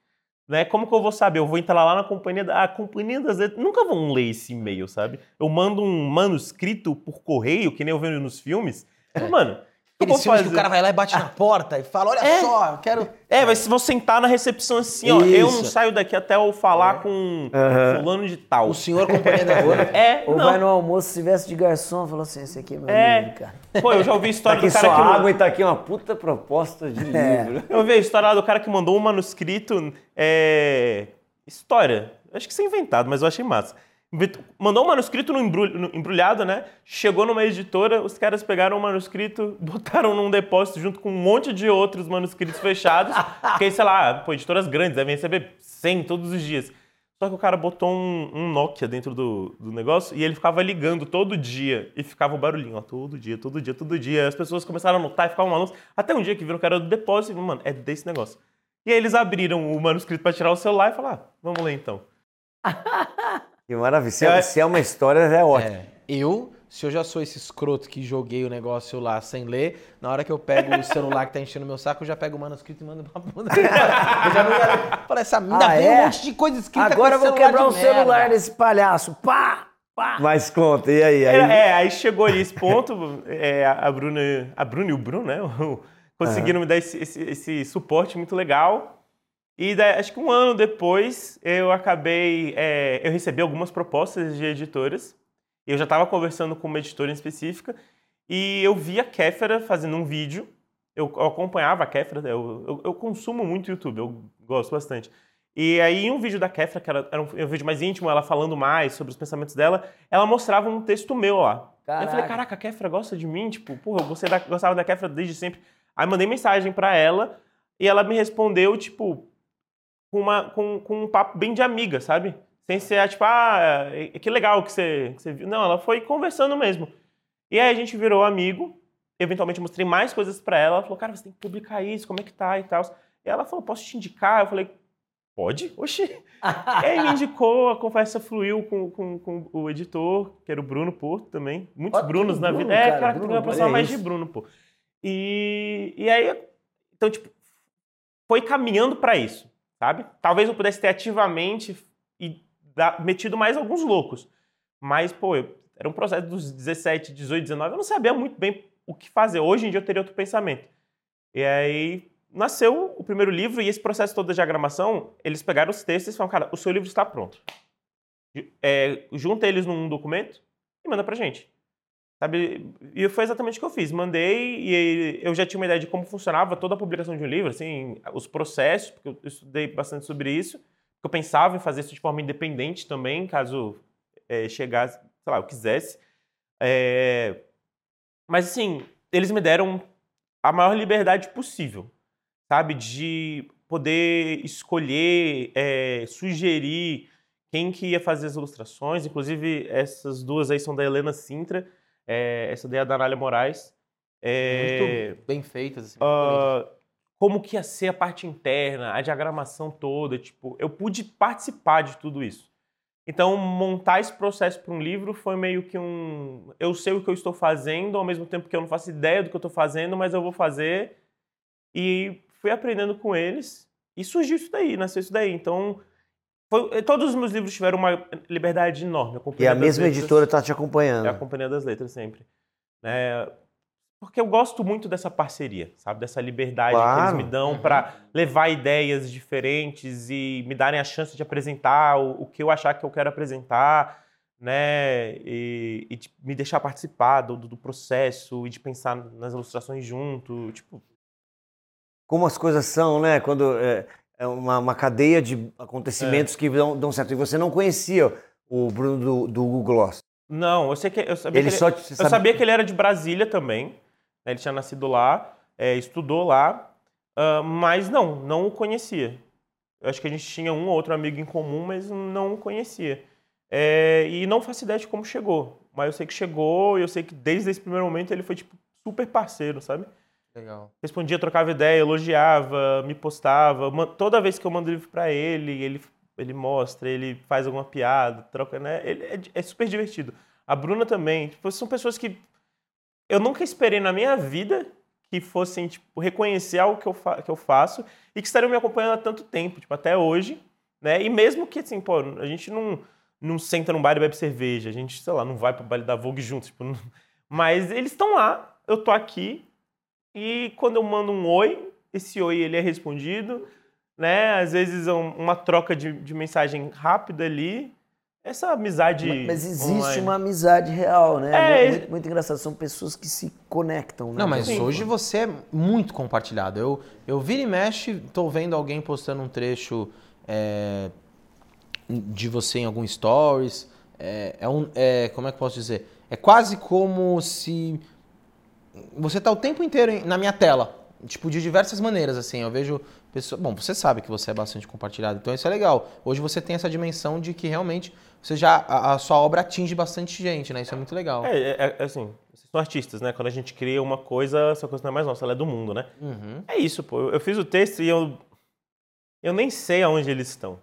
Né? Como que eu vou saber? Eu vou entrar lá na companhia da a companhia das letras. Nunca vão ler esse e-mail, sabe? Eu mando um manuscrito por correio, que nem eu vejo nos filmes. Mano, o que eu Aqueles filmes fazer? que o cara vai lá e bate na porta e fala, olha É. só, eu quero... É, mas vou sentar na recepção assim, ó. Eu não Isso. saio daqui até eu falar com Aham. fulano de tal. O senhor companhia da rua. <laughs> É, Ou não. vai no almoço, se tivesse de garçom, falou assim, esse aqui é meu É. livro, cara. Pô, eu já ouvi a <laughs> Tá história aqui do cara só que... água e tá aqui uma puta proposta de É. livro. Eu vi a história lá do cara que mandou um manuscrito. É... História. Acho que isso é inventado, mas eu achei massa. Mandou um manuscrito no embrulhado, né? Chegou numa editora, os caras pegaram o manuscrito, <laughs> botaram num depósito junto com um monte de outros manuscritos fechados. porque, sei lá, pô, editoras grandes devem receber 100 todos os dias. Só que o cara botou um, um Nokia dentro do, do negócio e ele ficava ligando todo dia e ficava o barulhinho, ó, todo dia, todo dia, todo dia. As pessoas começaram a notar e ficavam malucos. Até um dia que viram que era do depósito e mano, é desse negócio. E aí eles abriram o manuscrito pra tirar o celular e falaram, ah, vamos ler então. <laughs> Que maravilha. Se é, se é uma história, é ótimo. É, eu, se eu já sou esse escroto que joguei o negócio lá sem ler, na hora que eu pego o celular que tá enchendo meu saco, eu já pego o manuscrito e mando pra <laughs> bunda. eu já não quero. Fala, essa mina Ah, é? um monte de coisa escrita Agora eu vou celular quebrar o celular merda. desse palhaço. Pá! Pá! Mas conta, e aí? aí... É, é, aí chegou ali esse ponto, é, a Bruna, a Bruna e o Bruno, né, <laughs> conseguiram me dar esse, esse- esse suporte muito legal. E daí, acho que um ano depois eu acabei, é, eu recebi algumas propostas de editoras. Eu já estava conversando com uma editora em específica e eu vi a Kéfera fazendo um vídeo. Eu, eu acompanhava a Kéfera, eu, eu, eu consumo muito YouTube, eu gosto bastante. E aí, em um vídeo da Kéfera, que era, era um, um vídeo mais íntimo, ela falando mais sobre os pensamentos dela, ela mostrava um texto meu lá. Aí Eu falei, Caraca. caraca, a Kéfera gosta de mim? Tipo, porra, eu da- gostava da Kéfera desde sempre. Aí mandei mensagem pra ela e ela me respondeu, tipo, com, uma, com, com um papo bem de amiga, sabe? Sem ser, tipo, ah, é- que legal que você, que você viu. Não, ela foi conversando mesmo. E aí a gente virou amigo. Eventualmente mostrei mais coisas pra ela. Ela falou, cara, você tem que publicar isso, como é que tá e tal. E ela falou, posso te indicar? Eu falei, pode? Oxi. e aí me indicou, a conversa fluiu com, com, com o editor, que era o Bruno Porto também. Muitos Brunos tem na Bruno, vida. É, cara, cara, tem que Bruno, me aproximar olha mais isso. de Bruno, pô. E, e aí, então, tipo, foi caminhando pra isso, sabe? Talvez eu pudesse ter ativamente e metido mais alguns loucos. Mas, pô, eu- era um processo dos 17, 18, 19, eu não sabia muito bem o que fazer. Hoje em dia eu teria outro pensamento. E aí nasceu o primeiro livro e esse processo todo da diagramação, eles pegaram os textos e falaram, cara, o seu livro está pronto. É, junta eles num documento e manda pra gente. Sabe? E foi exatamente o que eu fiz. Mandei e eu já tinha uma ideia de como funcionava toda a publicação de um livro, assim, os processos, porque eu estudei bastante sobre isso. Porque eu pensava em fazer isso de forma independente também, caso é, chegasse, sei lá, eu quisesse. É, Mas, assim, eles me deram a maior liberdade possível, sabe? De poder escolher, é, sugerir quem que ia fazer as ilustrações. Inclusive, essas duas aí são da Helena Sintra. É, essa é da Anália Moraes. É, Muito bem feitas. Assim, ah, como que ia ser a parte interna, a diagramação toda, tipo, eu pude participar de tudo isso. Então, montar esse processo para um livro foi meio que um. Eu sei o que eu estou fazendo, ao mesmo tempo que eu não faço ideia do que eu estou fazendo, mas eu vou fazer. E fui aprendendo com eles. E surgiu isso daí, nasceu isso daí. Então, foi- todos os meus livros tiveram uma liberdade enorme. E a mesma Letras- editora tá te acompanhando. é a Companhia das Letras sempre. Né? Porque eu gosto muito dessa parceria, sabe? Dessa liberdade que Claro. eles me dão para levar ideias diferentes e me darem a chance de apresentar o, o que eu achar que eu quero apresentar, né? E, e de me deixar participar do, do processo e de pensar nas ilustrações junto. Tipo, Como as coisas são, né? Quando é, é uma, uma cadeia de acontecimentos que dão, dão certo. E você não conhecia o Bruno do, do Google Gloss. não, eu sei que eu sabia Ele que te- você Eu sabe- sabia que ele era de Brasília também. né? Ele tinha nascido lá, é, estudou lá, ah, mas não, não o conhecia. Eu acho que a gente tinha um ou outro amigo em comum, mas não o conhecia. É, e não faço ideia de como chegou. Mas eu sei que chegou e eu sei que desde esse primeiro momento ele foi tipo super parceiro, sabe? Legal. Respondia, trocava ideia, elogiava, me postava. Toda vez que eu mando livro pra ele, ele, ele mostra, ele faz alguma piada, troca, né? Ele é, é super divertido. A Bruna também. Tipo, são pessoas que eu nunca esperei na minha vida que fossem, tipo, reconhecer algo que eu, que eu faço e que estariam me acompanhando há tanto tempo, tipo, até hoje, né? E mesmo que, assim, pô, a gente não, não senta num bar e bebe cerveja, a gente, sei lá, não vai pro baile da Vogue juntos, tipo, não- <laughs> mas eles estão lá, eu tô aqui, e quando eu mando um oi, esse oi ele é respondido, né? Às vezes é um- uma troca de, de mensagem rápida ali. Essa amizade. Mas, mas existe online. uma amizade real, né? É, muito, muito, muito engraçado. São pessoas que se conectam, né? Não, mas Sim. hoje você é muito compartilhado. Eu, eu vira e mexe, tô vendo alguém postando um trecho é, de você em algum stories. É, é um, é, como é que eu posso dizer? É quase como se você tá o tempo inteiro na minha tela. Tipo, de diversas maneiras, assim. Eu vejo pessoas. Bom, você sabe que você é bastante compartilhado, então isso é legal. Hoje você tem essa dimensão de que realmente você já. A, a sua obra atinge bastante gente, né? Isso é muito legal. É, é, é assim, vocês são artistas, né? Quando a gente cria uma coisa, essa coisa não é mais nossa, ela é do mundo, né? Uhum. É isso, pô. Eu fiz o texto e eu. Eu nem sei aonde eles estão.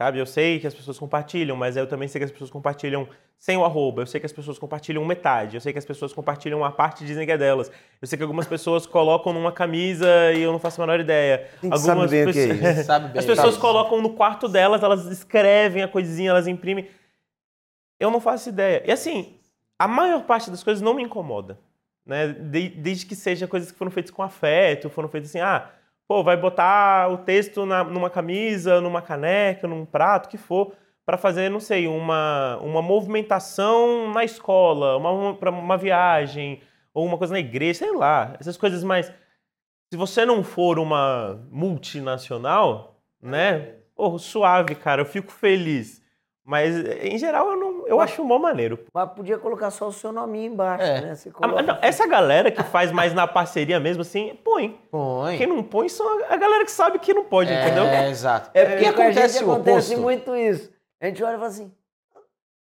Sabe? Eu sei que as pessoas compartilham, mas eu também sei que as pessoas compartilham sem o arroba. Eu sei que as pessoas compartilham metade. Eu sei que as pessoas compartilham a parte e dizem que é delas. Eu sei que algumas pessoas colocam numa camisa e eu não faço a menor ideia. A gente sabe bem o que é pessoas- isso. <laughs> Sabe bem. As pessoas Sabe. colocam no quarto delas, elas escrevem a coisinha, elas imprimem. Eu não faço ideia. E assim, a maior parte das coisas não me incomoda. Né? De- desde que seja coisas que foram feitas com afeto, foram feitas assim, ah, pô, vai botar o texto na- numa camisa, numa caneca, num prato, o que for, para fazer, não sei, uma, uma movimentação na escola, uma, uma, uma viagem, ou uma coisa na igreja, sei lá. Essas coisas mais. Se você não for uma multinacional, né? Pô, suave, cara, eu fico feliz. Mas, em geral, eu, não, eu acho mó maneiro. Mas podia colocar só o seu nominho embaixo, É. né? Você Ah, coloca... não, essa galera que faz mais na parceria mesmo, assim, põe. Põe. Quem não põe são a galera que sabe que não pode, entendeu? É, exato. É porque E com a gente acontece o acontece oposto. muito isso. A gente olha e fala assim.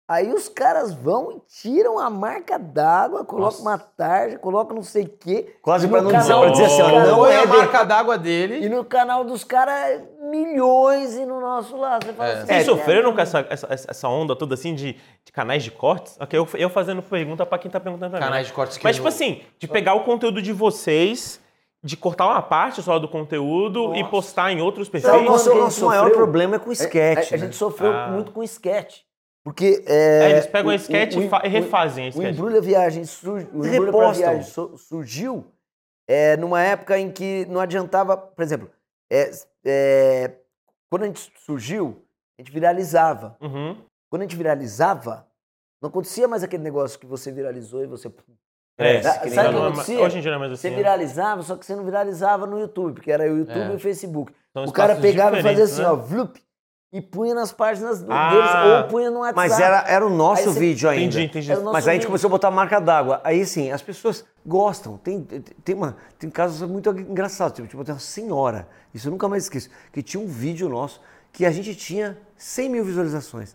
Aí os caras vão e tiram a marca d'água, colocam uma tarja, colocam não sei o quê. Quase pra não dizer, canal pra dizer assim, ó, não Põe é a marca d'água dele. E no canal dos caras, milhões e no nosso lá. Você fala É. assim, Vocês é, sofreram com essa, essa, essa onda toda assim de, de canais de cortes? Ok, eu, eu fazendo pergunta pra quem tá perguntando também. Canais de cortes que Mas, tipo assim, de pegar o conteúdo de vocês, de cortar uma parte só do conteúdo e postar em outros perfis. Não, o nosso, a nosso maior sofreu- problema é com o A, sketch. a né? gente sofreu Ah. muito com sketch. Porque. É, É, eles pegam o- a sketch o- e, fa- e o- refazem a O sketch. Embrulha Viagem, sur, o Embrulha. Viagem su- surgiu é, numa época em que não adiantava, por exemplo, é, é, quando a gente surgiu, a gente viralizava. Uhum. Quando a gente viralizava, não acontecia mais aquele negócio que você viralizou e você. É, Sabe que nem o que acontecia? hoje em dia não é mais assim. Você né? viralizava, só que você não viralizava no YouTube, porque era o YouTube É. e o Facebook. São o cara pegava e fazia assim, diferentes, ó, né? vlup, e punha nas páginas do- Ah. deles, ou punha no WhatsApp. Mas era, era o nosso você- vídeo ainda. Entendi, entendi. Era o nosso Mas aí a gente começou a botar marca d'água. Aí sim, as pessoas gostam. Tem, tem, uma, tem casos muito engraçados. Tipo, tipo, tem uma senhora, isso eu nunca mais esqueço, que tinha um vídeo nosso que a gente tinha 100 mil visualizações.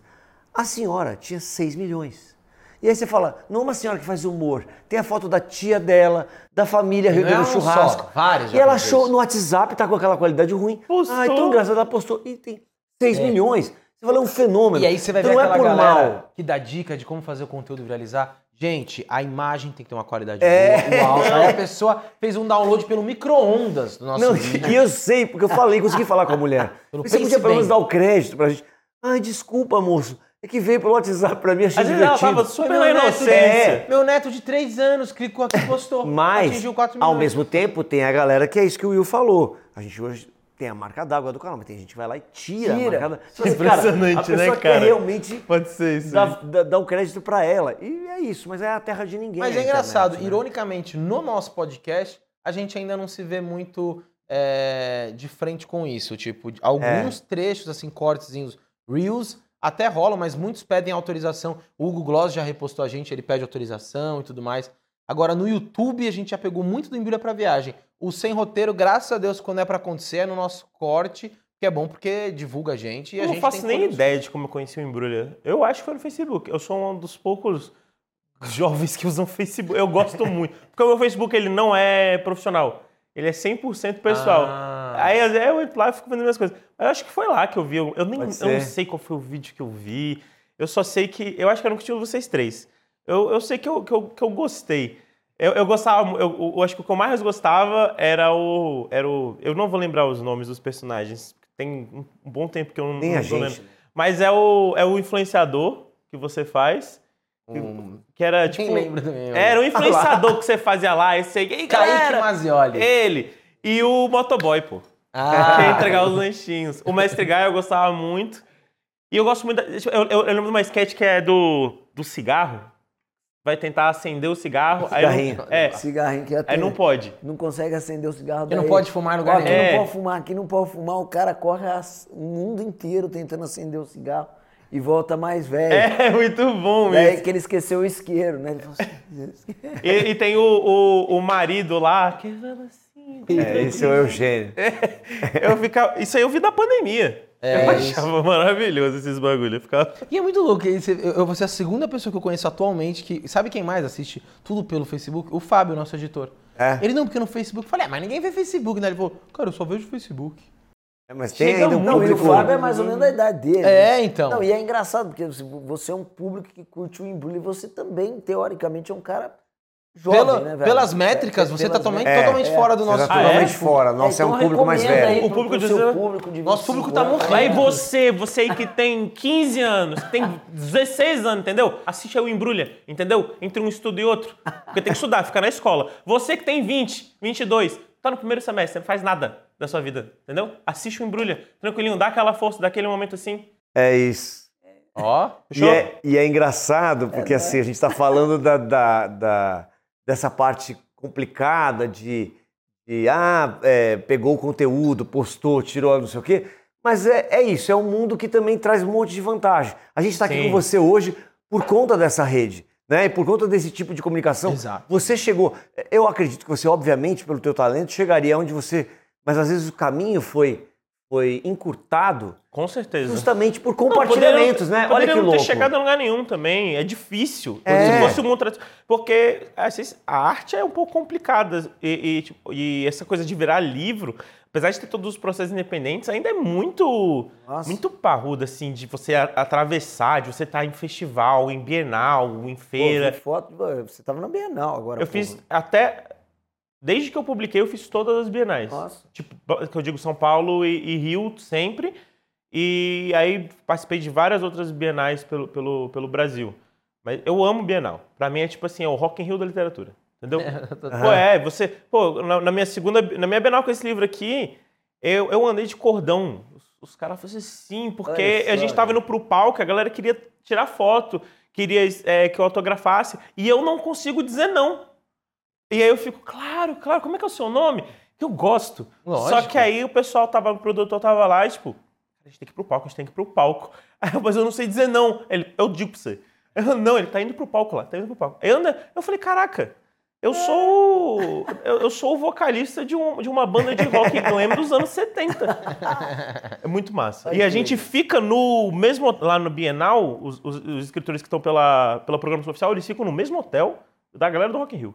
A senhora tinha 6 milhões. E aí você fala, não é uma senhora que faz humor. Tem a foto da tia dela, da família Não é reunindo um churrasco. só, vários e ela achou isso. no WhatsApp, tá com aquela qualidade ruim. Postou. Ah, então engraçado, ela postou. E tem 6 milhões. Você fala, é um fenômeno. E aí você vai Então ver é aquela por galera mal. que dá dica de como fazer o conteúdo viralizar. Gente, a imagem tem que ter uma qualidade É. boa. Aí a pessoa fez um download pelo micro-ondas do nosso Não, vídeo. e eu sei, porque eu falei, consegui falar com a mulher. <laughs> Pelo Você podia pelo menos dar o crédito pra gente. Ai, desculpa, moço. É que veio pelo WhatsApp pra mim, achei Às vezes ela divertido. tava super Meu inocência. É. Meu neto de 3 anos clicou aqui e postou. <laughs> Mas, Atingiu 4 ao mesmo tempo, tem a galera que é isso que o Will falou. A gente hoje tem a marca d'água do canal, mas tem gente que vai lá e tira, Tira. a marca d'água. Impressionante, a pessoa né, quer cara? realmente Pode ser isso. dar, dar- dar o crédito pra ela. E é isso, mas é a terra de ninguém. Mas a é engraçado, internet, né? ironicamente, no nosso podcast, a gente ainda não se vê muito é, de frente com isso. Tipo, alguns trechos, assim, cortezinhos, reels, até rolam, mas muitos pedem autorização. O Hugo Gloss já repostou a gente, ele pede autorização e tudo mais. Agora, no YouTube, a gente já pegou muito do Embrulha pra Viagem. O Sem Roteiro, graças a Deus, quando é pra acontecer, é no nosso corte, que é bom porque divulga a gente e a Eu não gente faço nem ideia de como eu conheci o Embrulha. Eu acho que foi no Facebook. Eu sou um dos poucos <laughs> jovens que usam Facebook. Eu gosto <laughs> muito. Porque o meu Facebook ele não é profissional. Ele é 100% pessoal. Ah. Aí eu entro lá e fico fazendo minhas coisas. Eu acho que foi lá que eu vi. Eu, nem eu não sei qual foi o vídeo que eu vi. Eu só sei que. Eu acho que eu não tinha vocês três. Eu, eu sei que eu, que, eu, que eu gostei. Eu, eu gostava. Eu, eu acho que o que eu mais gostava era o, era o. Eu não vou lembrar os nomes dos personagens. Tem um um bom tempo que eu não, Nem não a gente. lembrando. Mas é o, é o influenciador que você faz. que- Que era Quem tipo. lembra também? Era o <laughs> influenciador que você fazia lá. Esse aí, "Ei, galera, Mazioli. Ele. E o motoboy, pô. Ah. Que ia entregar os lanchinhos. O Mestre Gaia eu gostava muito. E eu gosto muito. Da, eu, eu, eu lembro de uma sketch que é do, do cigarro. Vai tentar acender o cigarro. Aí Cigarrinho. não, é, Cigarrinho que até aí não pode. não consegue acender o cigarro Que não pode fumar em lugar aqui nenhum. É. não pode fumar, aqui não pode fumar. O cara corre o mundo inteiro tentando acender o cigarro e volta mais velho. É <laughs> muito bom Daí isso. que ele esqueceu o isqueiro, né? Ele falou assim, E, e tem o, o, o marido lá. Que fala assim. É, esse é o Eugênio. <laughs> Eu ficava, isso aí eu vi da pandemia. É, eu isso. achava maravilhoso esses bagulho. Eu ficava. E é muito louco. você- Eu, vou ser a segunda pessoa que eu conheço atualmente que. Sabe quem mais assiste tudo pelo Facebook? O Fábio, nosso editor. É. Ele não, porque no Facebook. Eu falei, ah, mas ninguém vê Facebook, né? Ele falou, cara, eu só vejo Facebook. É, Mas tem Chega ainda um Não, e o público... Fábio é mais ou menos da idade dele. É, então. Não, e é engraçado, porque você- você é um público que curte o embrulho e você também, teoricamente, é um cara jovem, Pela- né, velho? pelas métricas, É, você tá pelas totalmente, É, totalmente é. fora do Você nosso tá Ah, é? totalmente fora. Nossa, é, então um público mais velho. aí O público de- seu público de Nosso público 25 tá anos. morrendo. Aí você, você aí que tem 15 anos, que tem 16 anos, entendeu? Assiste aí o Embrulha, entendeu? Entre um estudo e outro. Porque tem que estudar, ficar na escola. Você que tem 20, 22, tá no primeiro semestre, você não faz nada da sua vida, entendeu? Assiste o Embrulha, tranquilinho, dá aquela força, daquele momento assim. É isso. Ó. E Fechou? é, e é engraçado, porque assim, a gente está falando da, da- da- dessa parte complicada de, de ah, é, pegou o conteúdo, postou, tirou, não sei o quê. Mas é, é isso, é um mundo que também traz um monte de vantagem. A gente está aqui com você hoje por conta dessa rede. Né? E por conta desse tipo de comunicação, Exato. você chegou. Eu acredito que você, obviamente, pelo teu talento, chegaria onde você. Mas às vezes o caminho foi, foi encurtado Com certeza. justamente por Não, compartilhamentos, poderia- né? Olha que não louco. ter chegado a lugar nenhum também. É difícil. É. Se fosse o mundo tradicional. Porque a arte é um pouco complicada. E, e, tipo, e essa coisa de virar livro, apesar de ter todos os processos independentes, ainda é muito, Nossa. muito parrudo, assim, de você atravessar, de você estar em festival, em bienal, em Pô, feira. vi foto, você tava na Bienal agora. eu pô. fiz até. Desde que eu publiquei, eu fiz todas as bienais. Nossa. Tipo, que eu digo São Paulo e, e Rio sempre. E aí participei de várias outras bienais pelo, pelo, pelo Brasil. Mas eu amo Bienal. Pra mim é tipo assim, é o Rock in Rio da literatura. Entendeu? <laughs> Pô, é, você. Pô, na, na minha segunda. Na minha Bienal com esse livro aqui, eu, eu andei de cordão. Os, os caras falaram assim, sim, porque Olha a gente tava indo pro palco, a galera queria tirar foto, queria é, que eu autografasse, e eu não consigo dizer não. E aí eu fico, claro, claro, como é que é o seu nome? Eu gosto. Só Lógico. que aí o pessoal tava, o produtor tava lá e tipo, a gente tem que ir pro palco, a gente tem que ir pro palco. <laughs> Aí eu, mas eu não sei dizer não. Ele, eu digo pra você. Eu, não, ele tá indo pro palco lá, tá indo pro palco. Aí anda, eu falei, caraca, eu sou. Eu, eu sou o vocalista de, um- de uma banda de rock glam dos anos 70. <laughs> É muito massa. E a gente fica no mesmo. Lá no Bienal, os, os- os escritores que estão pela, pela programação oficial, eles ficam no mesmo hotel da galera do Rock in Rio.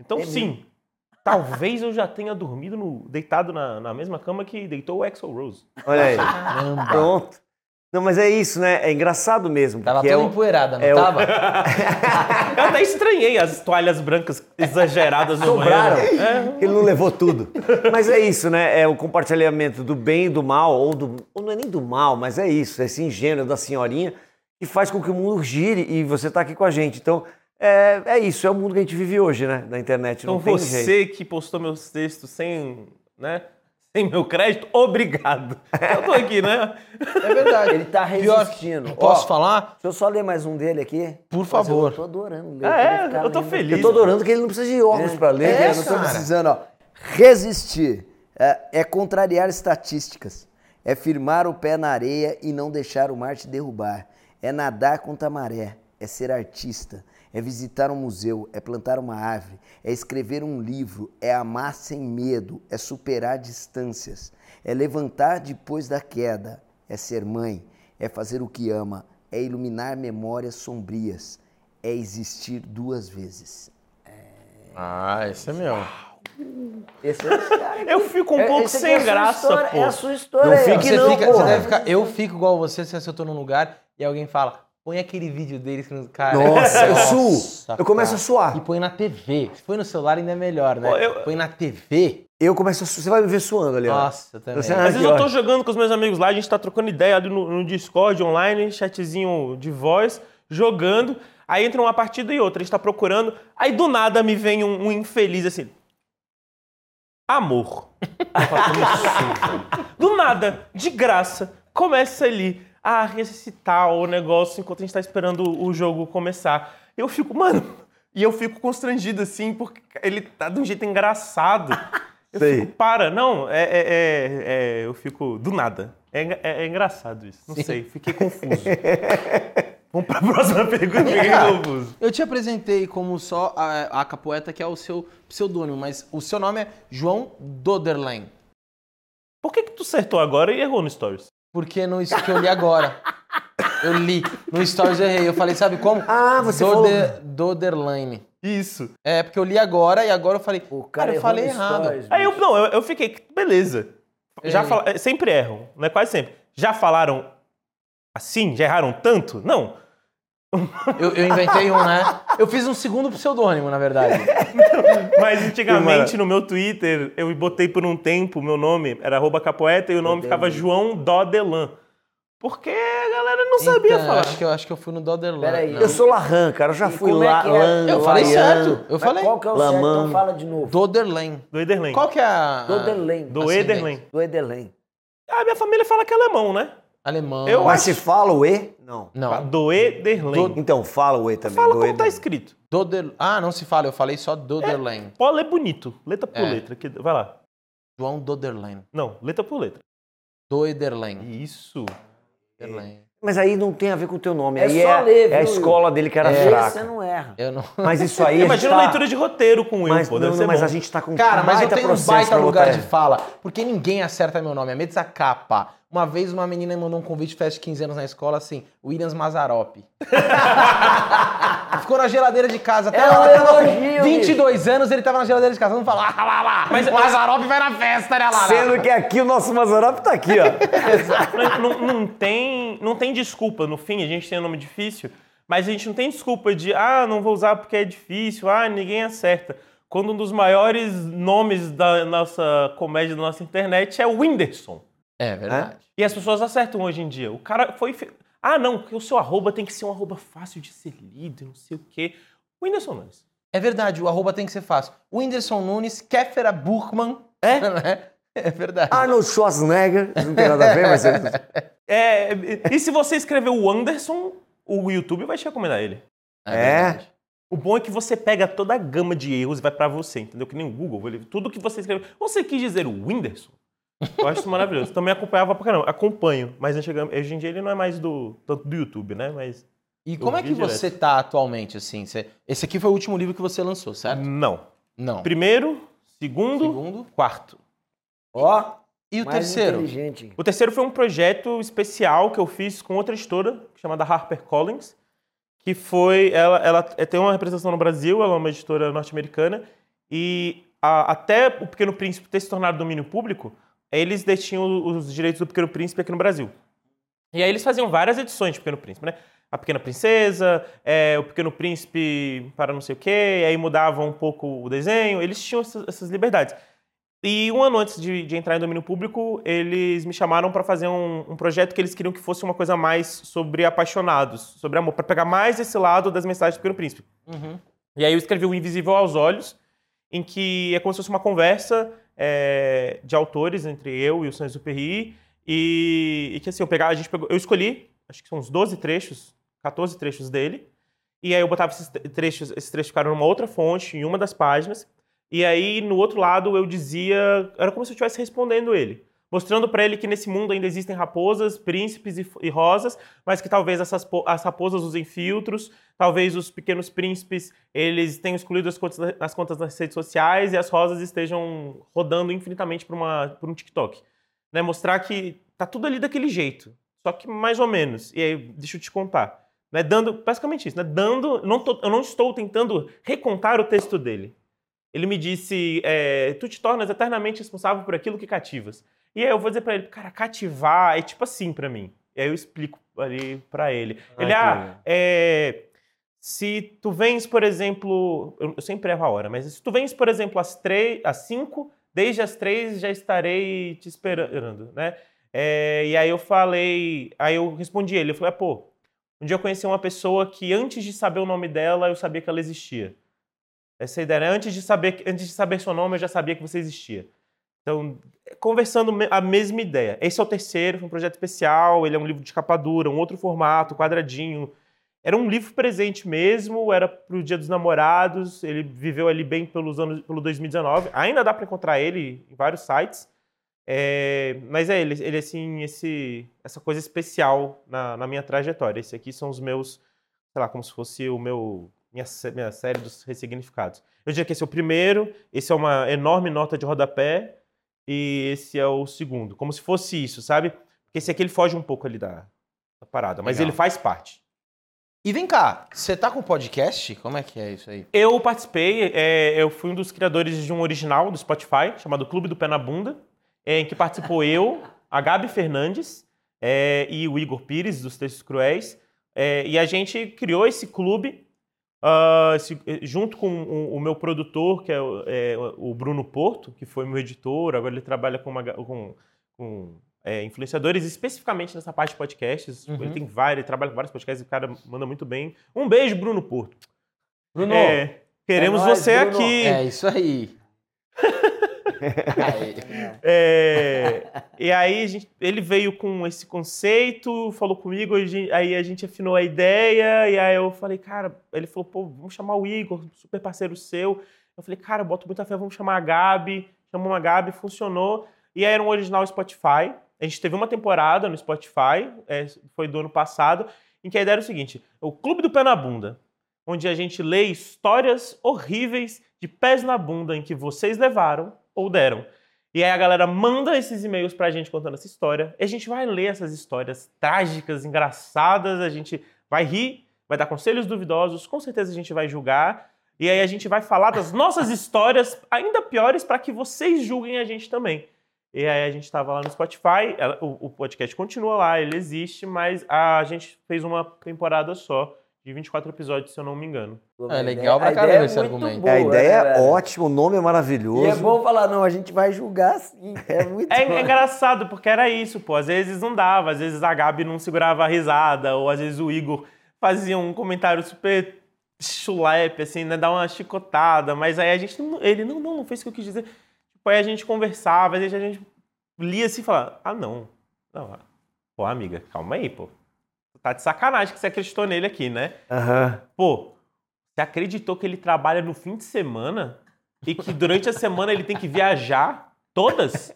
Então, É sim, <laughs> talvez eu já tenha dormido no- deitado na, na mesma cama que deitou o Axel Rose. Olha aí. Caramba. Pronto. Não, mas é isso, né? É engraçado mesmo. Tava toda é o- empoeirada, não é o- tava? <laughs> Eu até estranhei as toalhas brancas exageradas no Sobraram. banheiro. É. Ele não levou tudo. Mas é isso, né? É o compartilhamento do bem e do mal, ou, do, ou não é nem do mal, mas é isso, esse ingênuo da senhorinha que faz com que o mundo gire e você tá aqui com a gente. Então, é, é isso, é o mundo que a gente vive hoje, né? Na internet. Não Então tem jeito. você que postou meus textos sem, né, sem meu crédito, obrigado. Eu tô aqui, né? É verdade. Ele tá Pior- resistindo. Posso Ó, falar? Deixa eu só ler mais um dele aqui. Por Mas favor. Eu tô adorando ler. Ah, é? Eu tô lendo. feliz. Eu tô adorando que ele não precisa de óculos pra ler. É, né? eu não tô cara. precisando, ó. Resistir é, é contrariar estatísticas. É firmar o pé na areia e não deixar o mar te derrubar. É nadar contra a maré. É ser artista. É visitar um museu. É plantar uma árvore. É escrever um livro. É amar sem medo. É superar distâncias. É levantar depois da queda. É ser mãe. É fazer o que ama. É iluminar memórias sombrias. É existir duas vezes. Ah, esse é meu. Esse é. <laughs> Eu fico um É, pouco sem é graça, história, pô. É a sua história. Não ó. fique Você não, fica, você ficar. Eu fico igual você se eu tô num lugar e alguém fala, põe aquele vídeo deles que nos cara. Nossa, eu suo. Eu começo a suar. E põe na TV. Se põe no celular ainda é melhor, né? Pô, eu- Põe na TV. Eu começo a suar. Você vai me ver suando ali, ó. Nossa, também. Você- Às vezes eu tô jogando com os meus amigos lá, a gente tá trocando ideia ali no, no Discord online, chatzinho de voz, jogando. Aí entra uma partida e outra, a gente tá procurando. Aí do nada me vem um, um infeliz assim. Amor. Eu falo, "Como assim, velho?" do nada, de graça, começa ali a ressuscitar o negócio enquanto a gente tá esperando o jogo começar. Eu fico, mano. E eu fico constrangido assim, porque ele tá de um jeito engraçado. Eu Sei. fico, para, não, é, é- é- é- eu fico do nada. É, é- é engraçado isso. Não sei, fiquei confuso. <laughs> Vamos pra próxima pergunta, fiquei <laughs> confuso. Eu te apresentei como só a, a capoeta, que é o seu pseudônimo, mas o seu nome é João Doderlein. Por que, que tu acertou agora e errou no Stories? Porque no isso que eu li agora. Eu li. No Stories eu errei. Eu falei, sabe como? Ah, você Doder, Doderlein. Isso. É, porque eu li agora e agora eu falei, O cara, cara eu falei errado. stories, Aí eu, não, eu, eu fiquei, beleza. Já fala- é, sempre erram, né? Quase sempre. Já falaram assim? Já erraram tanto? Não. Eu, eu inventei um, né? Eu fiz um segundo pseudônimo, na verdade. <laughs> Mas antigamente no meu Twitter, eu botei por um tempo, meu nome era arroba capoeta e o nome ficava João Dodelan. Porque a galera não sabia Então, falar. Acho que, eu, acho que eu fui no Doderlein. Peraí, não. Eu sou Lahan, cara. Eu já E fui é lá. é? Lan, Eu falei Laian. certo. Eu Mas falei. Qual que é o certo? Então fala de novo. Doderlein. Do Ederlen. Qual que é a... Do Ederlen. Do ascendente? Ederlen. Do Edelém. A minha família fala que é alemão, né? Alemão. Eu Mas se fala o E? Não. Não. Do Ederlen. Então fala o E também. Fala do como tá escrito. Doder... Ah, não se fala. Eu falei só Doderlein. Pode ler bonito. Letra por É. letra. que- Vai lá. João Doderlein. Não, letra por letra. Doederlein. Isso. Doderlein. Mas aí não tem a ver com o teu nome. É aí só é, ler, é a viu? escola dele que era Esse fraca. você não erra. Eu não... <laughs> Mas isso aí. <laughs> a Imagina tá... leitura de roteiro com eu, Mas, pô. não, Deve não, ser mas bom. a gente tá com Cara, mas eu tenho um baita lugar de fala, porque ninguém acerta meu nome. É Metzacapa. Uma vez uma menina me mandou um convite de festa de 15 anos na escola, assim, Williams Mazarop. <laughs> Ficou na geladeira de casa até É um lá, elogio, 22 anos, ele tava na geladeira de casa. Não fala, ah, lá, lá. Mas o Mazarop vai na festa, né, lá, lá. Sendo que aqui o nosso Mazarop tá aqui, ó. <laughs> Não, não- não tem, não tem desculpa. No fim, a gente tem um nome difícil, mas a gente não tem desculpa de, ah, não vou usar porque é difícil, ah, ninguém acerta. Quando um dos maiores nomes da nossa comédia, da nossa internet é o Whindersson. É verdade. E as pessoas acertam hoje em dia. O cara foi. Ah, não, porque o seu arroba tem que ser um arroba fácil de ser lido, não sei o quê. O Whindersson Nunes. É verdade, o arroba tem que ser fácil. Whindersson Nunes, Kéfera Burkman. É? <laughs> né? É verdade. Arnold Schwarzenegger. Isso não tem nada a ver, mas... É, e se você escrever o Anderson, o YouTube vai te recomendar ele. É? verdade. O bom é que você pega toda a gama de erros e vai pra você, entendeu? Que nem o Google, tudo que você escreve. Você quis dizer o Whindersson? Eu acho isso maravilhoso. Também acompanhava pra caramba. Acompanho, mas hoje em dia ele não é mais do, tanto do YouTube, né? Mas. E como é que direto. você tá atualmente, assim? Você- Esse aqui foi o último livro que você lançou, certo? Não. Não. Primeiro, segundo, Segundo. quarto. Ó, E o mais terceiro? inteligente. O terceiro foi um projeto especial que eu fiz com outra editora, chamada HarperCollins, que foi. Ela, ela tem uma representação no Brasil, ela é uma editora norte-americana, e a- até o Pequeno Príncipe ter se tornado domínio público, eles detinham os direitos do Pequeno Príncipe aqui no Brasil. E aí eles faziam várias edições de Pequeno Príncipe, né? A Pequena Princesa, é, o Pequeno Príncipe para não sei o quê, aí mudavam um pouco o desenho, eles tinham essas, essas liberdades. E um ano antes de, de, entrar em domínio público, eles me chamaram para fazer um, um, projeto que eles queriam que fosse uma coisa mais sobre apaixonados, sobre amor, para pegar mais esse lado das mensagens do Pequeno Príncipe. Uhum. E aí eu escrevi o Invisível aos Olhos, em que é como se fosse uma conversa é, de autores entre eu e o Saint-Exupéry, e, e, que assim, eu, pegava, a gente pegou, eu escolhi, acho que são uns 12 trechos, 14 trechos dele, e aí eu botava esses trechos, esses trechos ficaram numa outra fonte, em uma das páginas, e aí, no outro lado, eu dizia. Era como se eu estivesse respondendo ele. Mostrando para ele que nesse mundo ainda existem raposas, príncipes e, e rosas, mas que talvez essas, as raposas usem filtros, talvez os pequenos príncipes eles tenham excluído as contas, as contas nas redes sociais e as rosas estejam rodando infinitamente por, um TikTok. Né? Mostrar que tá tudo ali daquele jeito, só que mais ou menos. E aí, deixa eu te contar. Né? Dando, basicamente isso, né? Dando. Não tô, eu não estou tentando recontar o texto dele. Ele me disse: é, Tu te tornas eternamente responsável por aquilo que cativas. E aí eu vou dizer para ele: Cara, cativar é tipo assim para mim. E aí eu explico ali para ele. Ah, ele, ah, é, se tu vens, por exemplo, eu sempre erro a hora, mas se tu vens, por exemplo, às três, às cinco, desde as três já estarei te esperando, né? É, e aí eu falei, aí eu respondi ele, eu falei, ah, pô, um dia eu conheci uma pessoa que antes de saber o nome dela, eu sabia que ela existia. Essa ideia, né? antes de saber, antes de saber seu nome, eu já sabia que você existia. Então, conversando a mesma ideia. Esse é o terceiro, foi um projeto especial, ele é um livro de capa dura, um outro formato, quadradinho. Era um livro presente mesmo, era para o Dia dos Namorados, ele viveu ali bem pelos anos, pelo 2019. Ainda dá para encontrar ele em vários sites. É, mas é ele, ele assim, esse, essa coisa especial na, na minha trajetória. Esse aqui são os meus, sei lá, como se fosse o meu minha, minha série dos ressignificados. Eu diria que esse é o primeiro, esse é uma enorme nota de rodapé e esse é o segundo. Como se fosse isso, sabe? Porque esse aqui ele foge um pouco ali da, da parada, mas Legal. ele faz parte. E vem cá, você tá com podcast? Como é que é isso aí? Eu participei, é, eu fui um dos criadores de um original do Spotify, chamado Clube do Pé na Bunda, é, em que participou <laughs> eu, a Gabi Fernandes é, e o Igor Pires, dos Textos Cruéis. É, e a gente criou esse clube Uh, se, eh, junto com o, o, meu produtor, que é, é, o Bruno Porto, que foi meu editor, agora ele trabalha com, uma, com, com é, influenciadores, especificamente nessa parte de podcasts. Uhum. Ele tem vários, ele trabalha com vários podcasts e o cara manda muito bem. Um beijo, Bruno Porto. Bruno, é, queremos é nóis, você Bruno. aqui. É isso aí. <laughs> <laughs> é, e aí gente, ele veio com esse conceito, falou comigo, aí a gente afinou a ideia, e aí eu falei, cara, ele falou, pô, vamos chamar o Igor, super parceiro seu. Eu falei, cara, boto muita fé, vamos chamar a Gabi. Chamou a Gabi, funcionou. E aí era um original Spotify. A gente teve uma temporada no Spotify, é, foi do ano passado, em que a ideia era o seguinte: o Clube do Pé na Bunda, onde a gente lê histórias horríveis de pés na bunda em que vocês levaram ou deram. E aí a galera manda esses e-mails pra gente contando essa história. E a gente vai ler essas histórias trágicas, engraçadas, a gente vai rir, vai dar conselhos duvidosos, com certeza a gente vai julgar. E aí a gente vai falar das nossas histórias ainda piores para que vocês julguem a gente também. E aí a gente estava lá no Spotify, ela, o, o, podcast continua lá, ele existe, mas a gente fez uma temporada só de 24 episódios, se eu não me engano. É legal pra caramba é esse argumento. Boa, a ideia né, é ótima, o nome é maravilhoso. E é bom falar, não, a gente vai julgar sim. É muito é, é, engraçado, porque era isso, pô. Às vezes não dava, às vezes a Gabi não segurava a risada, ou às vezes o Igor fazia um comentário super chulepe, assim, né? Dar uma chicotada, mas aí a gente não. Ele não, não, não fez o que eu quis dizer. Tipo, aí a gente conversava, às vezes a gente lia assim e falava, ah, não. Não, pô, amiga, calma aí, pô tá de sacanagem que você acreditou nele aqui, né? Uhum. Pô, você acreditou que ele trabalha no fim de semana e que durante a semana ele tem que viajar todas?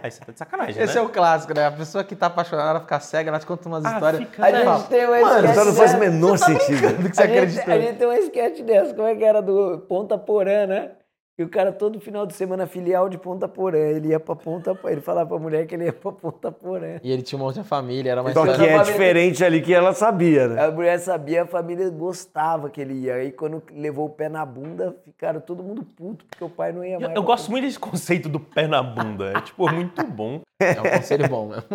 Aí você tá de sacanagem, Esse né? é o clássico, né? A pessoa que tá apaixonada, ela fica cega, ela te conta umas ah, histórias. Fica, a né? gente tem uma Mano, então não faz o menor tá sentido. Do que você a, gente, a gente tem uma sketch dessa, como é que era do Ponta Porã, né? E o cara todo final de semana filial de Ponta Porã, ele ia pra Ponta Porã, ele falava pra mulher que ele ia pra Ponta Porã. E ele tinha uma outra família, era mais... Então que é diferente ali que ela sabia, né? A mulher sabia, a família gostava que ele ia. Aí quando levou o pé na bunda, ficaram todo mundo puto, porque o pai não ia mais. Eu, eu gosto muito desse conceito do pé na bunda, é tipo muito bom. É um conselho bom mesmo.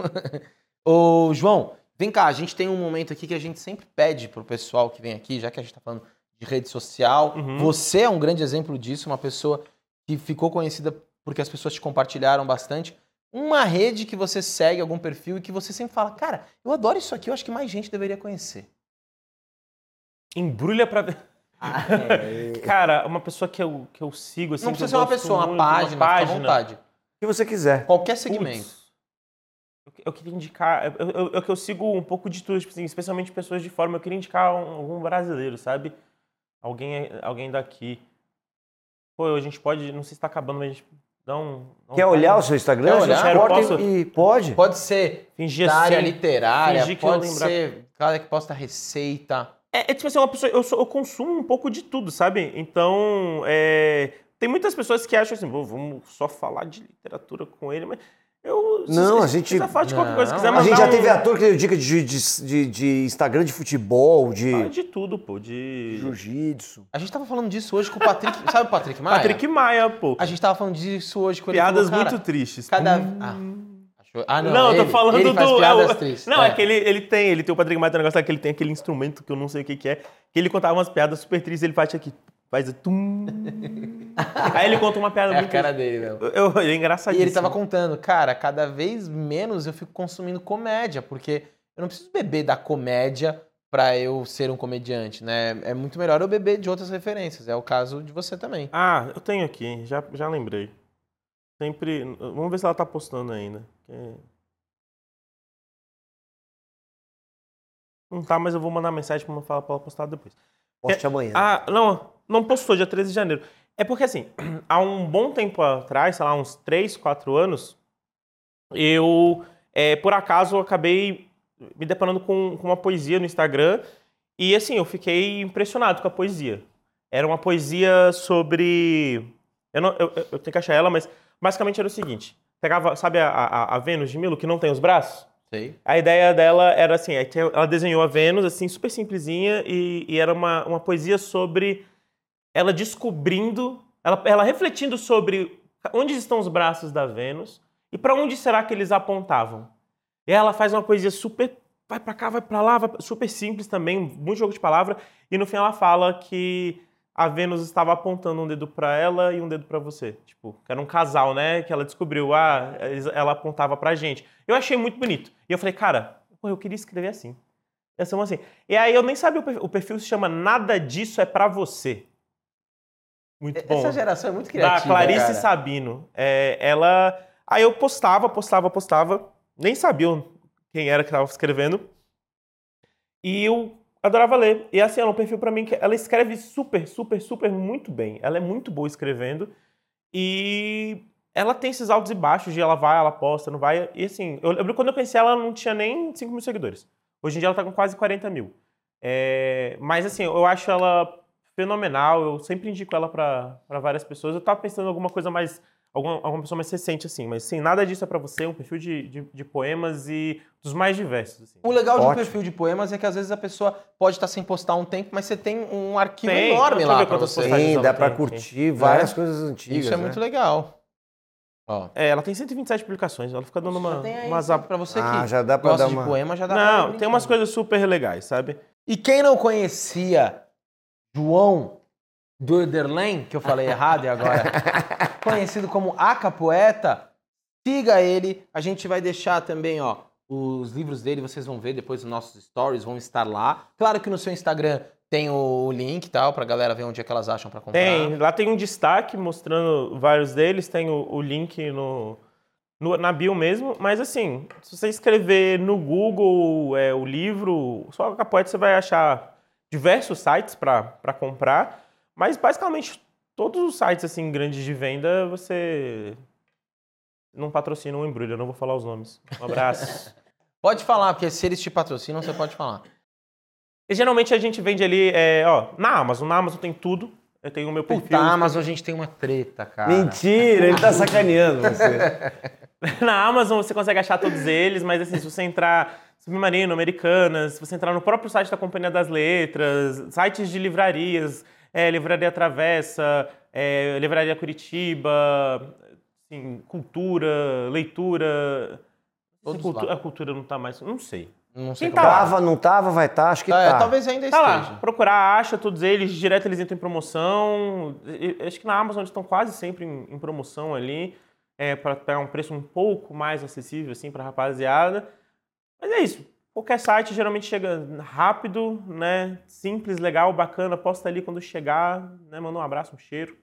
Ô, João, Vem cá, a gente tem um momento aqui que a gente sempre pede pro pessoal que vem aqui, já que a gente tá falando de rede social. Uhum. Você é um grande exemplo disso, uma pessoa que ficou conhecida porque as pessoas te compartilharam bastante. Uma rede que você segue, algum perfil, e que você sempre fala, cara, eu adoro isso aqui, eu acho que mais gente deveria conhecer. Embrulha pra ver. <laughs> Cara, uma pessoa que eu, que eu sigo assim. Não precisa ser uma pessoa, uma muito, página, fica à página. vontade. O que você quiser. Qualquer segmento. Eu, eu queria indicar. Eu, eu, eu, que eu sigo um pouco de tudo, tipo assim, especialmente pessoas de fora. Eu queria indicar um- algum brasileiro, sabe? Alguém, alguém daqui. Pô, a gente pode. Não sei se tá acabando, mas a gente dá um. um Quer olhar o seu Instagram? Quer olhar? Posso? e pode. Pode ser Fingir área assim. literária, fingir que eu pode ser cara que posta receita. É, é tipo assim, uma pessoa. Eu, sou- eu consumo um pouco de tudo, sabe? Então. é, tem muitas pessoas que acham assim, "Pô, vamos só falar de literatura com ele, mas. Eu, Não, se, a gente- Se quiser falar de qualquer coisa, se Não, quiser A gente já um- teve ator que deu dica de, de, de, de Instagram de futebol, de Fala de tudo, pô. De. jiu-jitsu. A gente tava falando disso hoje com o Patrick. <laughs> sabe o Patrick Maia? Patrick Maia, pô. A gente tava falando disso hoje com ele. Piadas falou, muito tristes. Cada. Hum. Ah, ah, não. Não, eu ele, tô falando ele faz do. piadas é tristes. Não, é, que ele, ele tem, ele tem o Patrick Maia tem um negócio que ele tem aquele instrumento que eu não sei o que, que é, que ele contava umas piadas super tristes, ele faz aqui, faz o tum. <laughs> Aí ele conta uma piada É a muito cara dele, meu. Eu, ele é E engraçadíssimo. ele tava contando, cara, cada vez menos eu fico consumindo comédia, porque eu não preciso beber da comédia pra eu ser um comediante, né? É muito melhor eu beber de outras referências. É o caso de você também. Ah, eu tenho aqui, já, já lembrei. Sempre. Vamos ver se ela tá postando ainda. que- Não tá, mas eu vou mandar mensagem pra ela falar pra ela postar depois. Poste amanhã. Ah, não, não postou dia 13 de janeiro. É porque assim, <clears throat> há um bom tempo atrás, sei lá, uns 3, 4 anos, eu, é, por acaso, acabei me deparando com, com uma poesia no Instagram e assim, eu fiquei impressionado com a poesia. Era uma poesia sobre. Eu, não, eu, eu- tenho que achar ela, mas basicamente era o seguinte: pegava, sabe a, a, a Vênus de Milo, que não tem os braços? Sei. A ideia dela era assim, é ela desenhou a Vênus, assim, super simplesinha, e, e era uma, uma poesia sobre ela descobrindo, ela, ela refletindo sobre onde estão os braços da Vênus e para onde será que eles apontavam. E ela faz uma poesia super, vai para cá, vai para lá, vai super simples também, muito jogo de palavra, e no fim ela fala que a Vênus estava apontando um dedo para ela e um dedo para você. Tipo, era um casal, né? Que ela descobriu, ah, ela apontava pra gente. Eu achei muito bonito. E eu falei, cara, pô, eu queria escrever assim. Uma assim. E aí eu nem sabia o perfil, o perfil se chama Nada Disso é Pra Você. Muito bom. Essa geração é muito criativa. Da Clarice cara. Sabino. É, ela. Aí eu postava, postava, postava. Nem sabia quem era que estava escrevendo. E eu adorava ler. E assim, ela é um perfil pra mim que ela escreve super, super, super muito bem. Ela é muito boa escrevendo. E ela tem esses altos e baixos de ela vai, ela posta, não vai. E assim, eu lembro quando eu conheci ela, ela não tinha nem 5 mil seguidores. Hoje em dia ela tá com quase 40 mil. É, mas assim, eu acho ela fenomenal. Eu sempre indico ela pra pra várias pessoas. Eu tava pensando em alguma coisa mais. Alguma, alguma pessoa mais recente, assim. Mas sim, nada disso é pra você. Um perfil de, de, de poemas e dos mais diversos. Assim. O legal de um Ótimo. perfil de poemas é que às vezes a pessoa pode estar sem postar um tempo, mas você tem um arquivo Tem, enorme lá pra quantas você. Sim, dá pra tem, curtir várias coisas antigas. Isso é né? muito legal. Ó. É, ela tem 127 publicações. Ela fica dando uma, aí, umas. pra você que Ah, já dá pra gosta dar de uma- poema, já dá pra Não, brincar. tem umas coisas super legais, sabe? E quem não conhecia João Durderlen, que eu falei errado e agora, <laughs> conhecido como Aca Poeta, siga ele. A gente vai deixar também, ó, os livros dele, vocês vão ver depois nos nossos stories, vão estar lá. Claro que no seu Instagram tem o link e tal, pra galera ver onde é que elas acham pra comprar. Tem, lá tem um destaque mostrando vários deles, tem o, o link no, no- na bio mesmo, mas assim, se você escrever no Google é, o livro, só a Capoeira você vai achar diversos sites para comprar, mas basicamente todos os sites assim grandes de venda você não patrocina um embrulho, eu não vou falar os nomes. Um abraço. <laughs> Pode falar, porque se eles te patrocinam, você pode falar. e geralmente a gente vende ali, é, ó, na Amazon, na Amazon tem tudo. Eu tenho o meu perfil. Puta, a Amazon a gente tem uma treta, cara. Mentira, ele tá sacaneando você. <laughs> Na Amazon você consegue achar todos eles, mas assim, se você entrar Submarino, Americanas, se você entrar no próprio site da Companhia das Letras, sites de livrarias, é, Livraria Travessa, é, Livraria Curitiba, assim, cultura, leitura. Todos Cultu- lá. a cultura não tá mais. Não sei. Não sei Quem tá lá? Tava, não tava, vai estar, acho que É, tá. talvez ainda Tá esteja. lá, procurar, acha todos eles, direto eles entram em promoção. Acho que na Amazon eles estão quase sempre em, em promoção ali, é, para pegar um preço um pouco mais acessível assim para rapaziada. Mas é isso. Qualquer site geralmente chega rápido, né? Simples, legal, bacana. Posta ali quando chegar, né? Manda um abraço, um cheiro.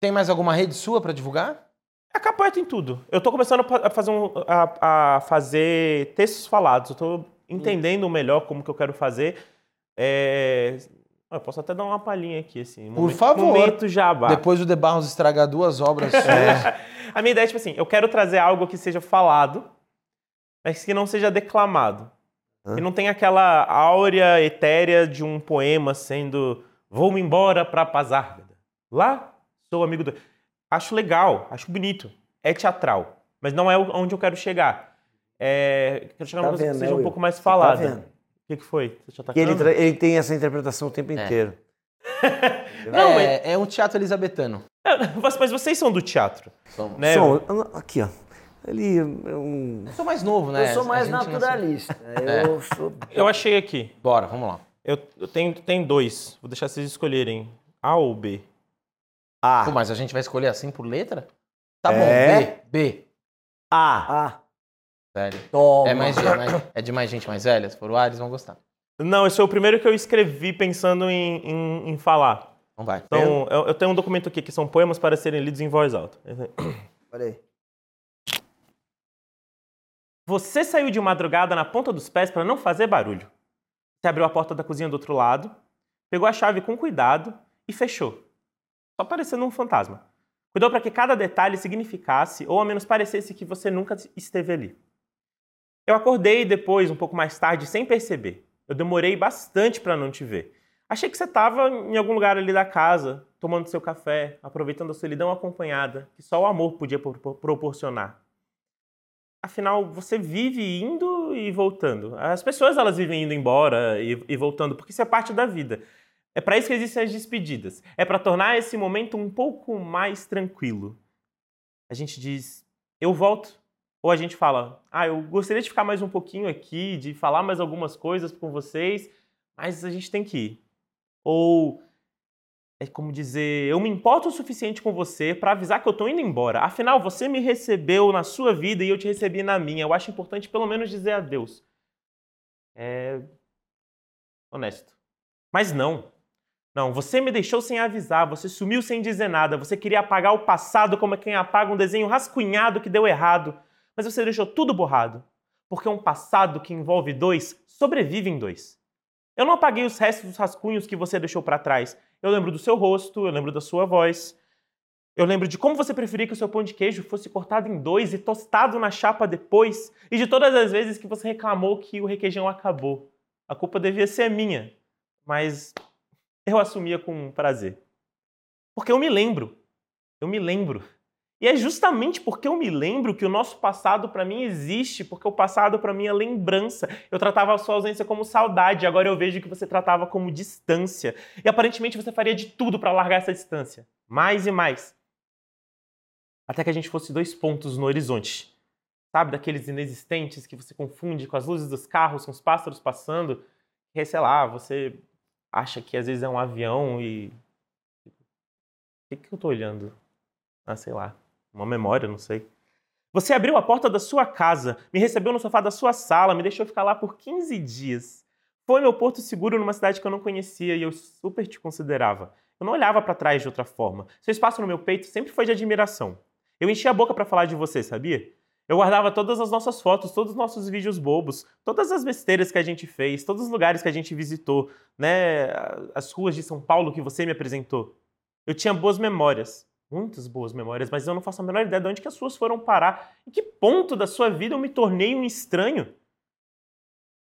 Tem mais alguma rede sua pra divulgar? É capoeira em tudo. Eu tô começando a fazer, um- a, a fazer textos falados. Eu tô entendendo melhor como que eu quero fazer. É, Eu posso até dar uma palhinha aqui, assim. Por favor. Momento jabá. Depois o De Barros estragar duas obras suas. <laughs> A minha ideia é, tipo assim, eu quero trazer algo que seja falado, mas que não seja declamado. Hã? Que não tenha aquela áurea etérea de um poema sendo vou-me embora pra Pazárgada. Lá, sou amigo do... Acho legal, acho bonito. É teatral, mas não é onde eu quero chegar. É... Quero chegar Tá numa coisa que seja né, um pouco mais Tá falada. vendo? o que, que foi? Tá ele, ele tem essa interpretação o tempo inteiro. <laughs> Não, mas, é, é um teatro elisabetano. mas vocês são do teatro, Somos. né? Som, aqui, ó. Ele é um... Eu sou mais novo, né? Eu sou A mais naturalista. <laughs> É. Eu sou. Eu achei aqui. Bora, vamos lá. Eu, eu tenho, tenho dois. Vou deixar vocês escolherem A ou B. A. Pô, mas a gente vai escolher assim por letra? Tá É. bom, B. B. A. Ah, Sério. toma. É, mais, é, mais- é de mais gente mais velha? Se for o A, eles vão gostar. Não, esse é o primeiro que eu escrevi pensando em, em, em falar. Então vai. Então, eu, eu tenho um documento aqui que são poemas para serem lidos em voz alta. Olha aí. Você saiu de madrugada na ponta dos pés para não fazer barulho. Você abriu a porta da cozinha do outro lado, pegou a chave com cuidado e fechou. Só parecendo um fantasma. Cuidou para que cada detalhe significasse, ou ao menos parecesse que você nunca esteve ali. Eu acordei depois, um pouco mais tarde, sem perceber. Eu demorei bastante para não te ver. Achei que você estava em algum lugar ali da casa, tomando seu café, aproveitando a solidão acompanhada, que só o amor podia pro- pro- proporcionar. Afinal, você vive indo e voltando. As pessoas elas vivem indo embora e, e voltando, porque isso é parte da vida. É para isso que existem as despedidas. É para tornar esse momento um pouco mais tranquilo. A gente diz, eu volto. Ou a gente fala, ah, eu gostaria de ficar mais um pouquinho aqui, de falar mais algumas coisas com vocês, mas a gente tem que ir. Ou é como dizer, eu me importo o suficiente com você para avisar que eu tô indo embora. Afinal, você me recebeu na sua vida e eu te recebi na minha. Eu acho importante pelo menos dizer adeus. É honesto. Mas não. Não, você me deixou sem avisar, você sumiu sem dizer nada, você queria apagar o passado como quem apaga um desenho rascunhado que deu errado, mas você deixou tudo borrado. Porque um passado que envolve dois sobrevive em dois. Eu não apaguei os restos dos rascunhos que você deixou para trás. Eu lembro do seu rosto, eu lembro da sua voz. Eu lembro de como você preferia que o seu pão de queijo fosse cortado em dois e tostado na chapa depois, e de todas as vezes que você reclamou que o requeijão acabou. A culpa devia ser minha, mas eu assumia com prazer. Porque eu me lembro. Eu me lembro. E é justamente porque eu me lembro que o nosso passado para mim existe, porque o passado para mim é lembrança. Eu tratava a sua ausência como saudade, agora eu vejo que você tratava como distância. E aparentemente você faria de tudo para largar essa distância. Mais e mais. Até que a gente fosse dois pontos no horizonte. Sabe, daqueles inexistentes que você confunde com as luzes dos carros, com os pássaros passando. Que, sei lá, você acha que às vezes é um avião e. O que, que eu tô olhando? Ah, sei lá. Uma memória, não sei. Você abriu a porta da sua casa, me recebeu no sofá da sua sala, me deixou ficar lá por 15 dias. Foi meu porto seguro numa cidade que eu não conhecia e eu super te considerava. Eu não olhava para trás de outra forma. Seu espaço no meu peito sempre foi de admiração. Eu enchi a boca para falar de você, sabia? Eu guardava todas as nossas fotos, todos os nossos vídeos bobos, todas as besteiras que a gente fez, todos os lugares que a gente visitou, né? As ruas de São Paulo que você me apresentou. Eu tinha boas memórias, muitas boas memórias, mas eu não faço a menor ideia de onde que as suas foram parar. Em que ponto da sua vida eu me tornei um estranho?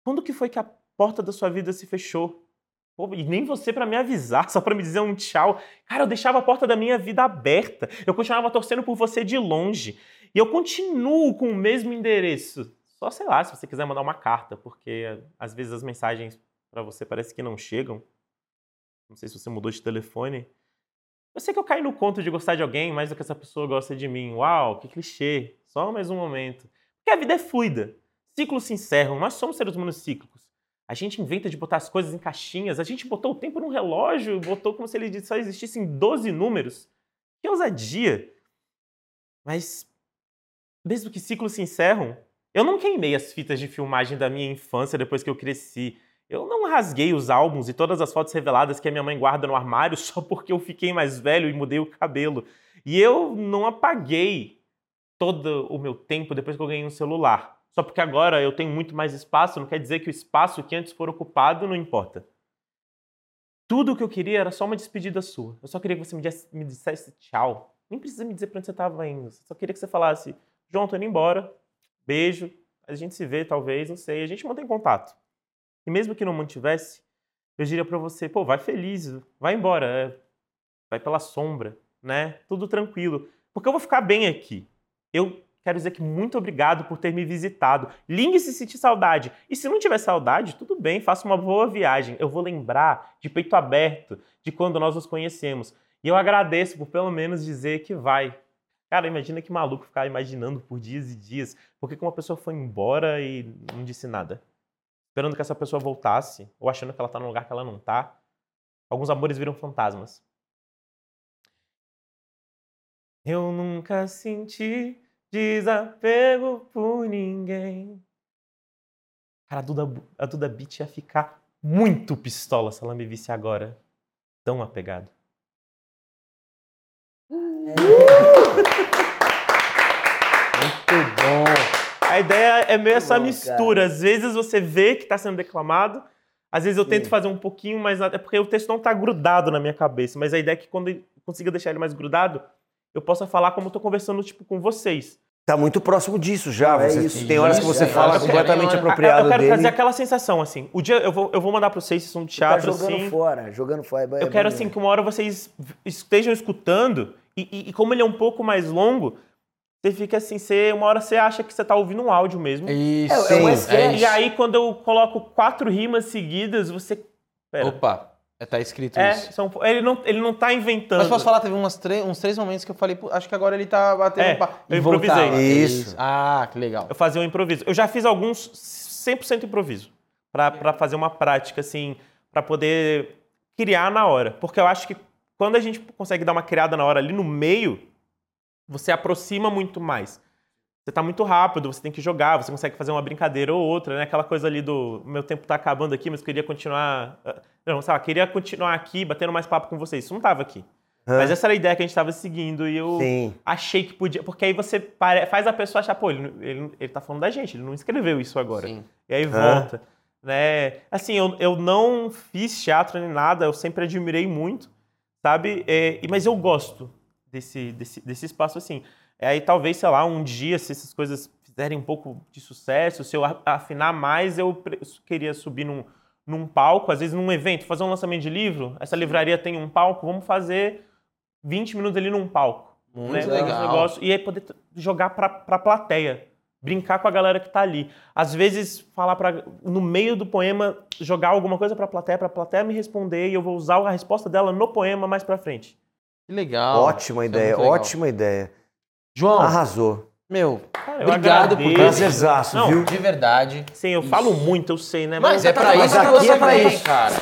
Quando que foi que a porta da sua vida se fechou? Pô, e nem você para me avisar, <laughs> só para me dizer um tchau. Cara, eu deixava a porta da minha vida aberta. Eu continuava torcendo por você de longe. E eu continuo com o mesmo endereço. Só sei lá, se você quiser mandar uma carta, porque às vezes as mensagens para você parece que não chegam. Não sei se você mudou de telefone. Eu sei que eu caí no conto de gostar de alguém mais do que essa pessoa gosta de mim. Uau, que clichê. Só mais um momento. Porque a vida é fluida. ciclos se encerram, nós somos seres humanos cíclicos. A gente inventa de botar as coisas em caixinhas, a gente botou o tempo num relógio, botou como se ele só existisse em 12 números. Que ousadia! Mas, mesmo que ciclos se encerram, eu não queimei as fitas de filmagem da minha infância depois que eu cresci. Eu não rasguei os álbuns e todas as fotos reveladas que a minha mãe guarda no armário <laughs> só porque eu fiquei mais velho e mudei o cabelo. E eu não apaguei todo o meu tempo depois que eu ganhei um celular. Só porque agora eu tenho muito mais espaço, não quer dizer que o espaço que antes for ocupado não importa. Tudo o que eu queria era só uma despedida sua. Eu só queria que você me dissesse, me dissesse tchau. Nem precisa me dizer pra onde você estava indo. Eu só queria que você falasse, João, tô indo embora. Beijo. A gente se vê, talvez, não sei. A gente mantém contato. E mesmo que não mantivesse, eu diria para você, pô, vai feliz, vai embora, é, vai pela sombra, né? Tudo tranquilo. Porque eu vou ficar bem aqui. Eu quero dizer que muito obrigado por ter me visitado. Ligue se sentir saudade. E se não tiver saudade, tudo bem, faça uma boa viagem. Eu vou lembrar de peito aberto de quando nós nos conhecemos. E eu agradeço por pelo menos dizer que vai. Cara, imagina que maluco ficar imaginando por dias e dias porque uma pessoa foi embora e não disse nada. Esperando que essa pessoa voltasse, ou achando que ela tá num lugar que ela não tá. Alguns amores viram fantasmas. Eu nunca senti desapego por ninguém. Cara, a Duda, a Duda Beat ia ficar muito pistola se ela me visse agora. Tão apegado. <laughs> Muito bom. A ideia é meio essa bom, mistura. Às vezes você vê que está sendo declamado, às vezes eu tento Sim. fazer um pouquinho, mas é porque o texto não está grudado na minha cabeça. Mas a ideia é que quando eu consiga deixar ele mais grudado, eu possa falar como eu tô conversando tipo, com vocês. Tá muito próximo disso já. Não, é Você- isso, tem horas que você é, fala eu quero- completamente eu- eu apropriado eu quero dele. trazer aquela sensação, assim. O dia eu vou, eu vou mandar para vocês, vocês são de Tá teatro, jogando assim. fora, jogando fora. é Eu quero, assim, que uma hora vocês estejam escutando, e, e- e como ele é um pouco mais longo, você fica assim, você, uma hora você acha que você tá ouvindo um áudio mesmo. Isso. É, é um Sim. sketch. E aí, quando eu coloco quatro rimas seguidas, você. Pera. Opa, é, tá escrito É, isso. são, ele, não, ele não tá inventando. Mas posso falar, teve umas uns três momentos que eu falei, "Pô, acho que agora ele tá batendo É, pa- eu voltava. improvisei. Isso. Ah, que legal. Eu fazia um improviso. Eu já fiz alguns 100% improviso. Pra fazer uma prática, assim, pra poder criar na hora. Porque eu acho que quando a gente consegue dar uma criada na hora ali no meio, você aproxima muito mais. Você tá muito rápido, você tem que jogar, você consegue fazer uma brincadeira ou outra, né? Aquela coisa ali do meu tempo tá acabando aqui, mas eu queria continuar. ah, Não, sei lá, queria continuar aqui, batendo mais papo com vocês. Isso não tava aqui. Hã? Mas essa era a ideia que a gente tava seguindo e eu Sim. achei que podia. Porque aí você pare- faz a pessoa achar, pô, ele, ele, ele tá falando da gente, ele não escreveu isso agora. Sim. E aí volta. Né? Assim, eu, eu não fiz teatro nem nada, eu sempre admirei muito, sabe? É, e- mas eu gosto desse, desse, desse espaço assim. É, aí talvez, sei lá, um dia, se essas coisas fizerem um pouco de sucesso, se eu a- afinar mais, eu queria subir num, num palco, às vezes num evento, fazer um lançamento de livro. Essa livraria tem um palco, vamos fazer 20 minutos ali num palco. Muito né? legal. Um negócio, e aí poder jogar pra, pra plateia. Brincar com a galera que tá ali. Às vezes, falar para no meio do poema, jogar alguma coisa pra plateia, pra plateia me responder e eu vou usar a resposta dela no poema mais pra frente. Que legal. Ótima Isso é ideia, ótima ideia. João, Arrasou. meu, Cara, obrigado por. Prazerzaço, Não, viu? de verdade. Sim, eu falo muito, eu sei, né? Mas é pra mas isso que aqui você é pra isso. cara.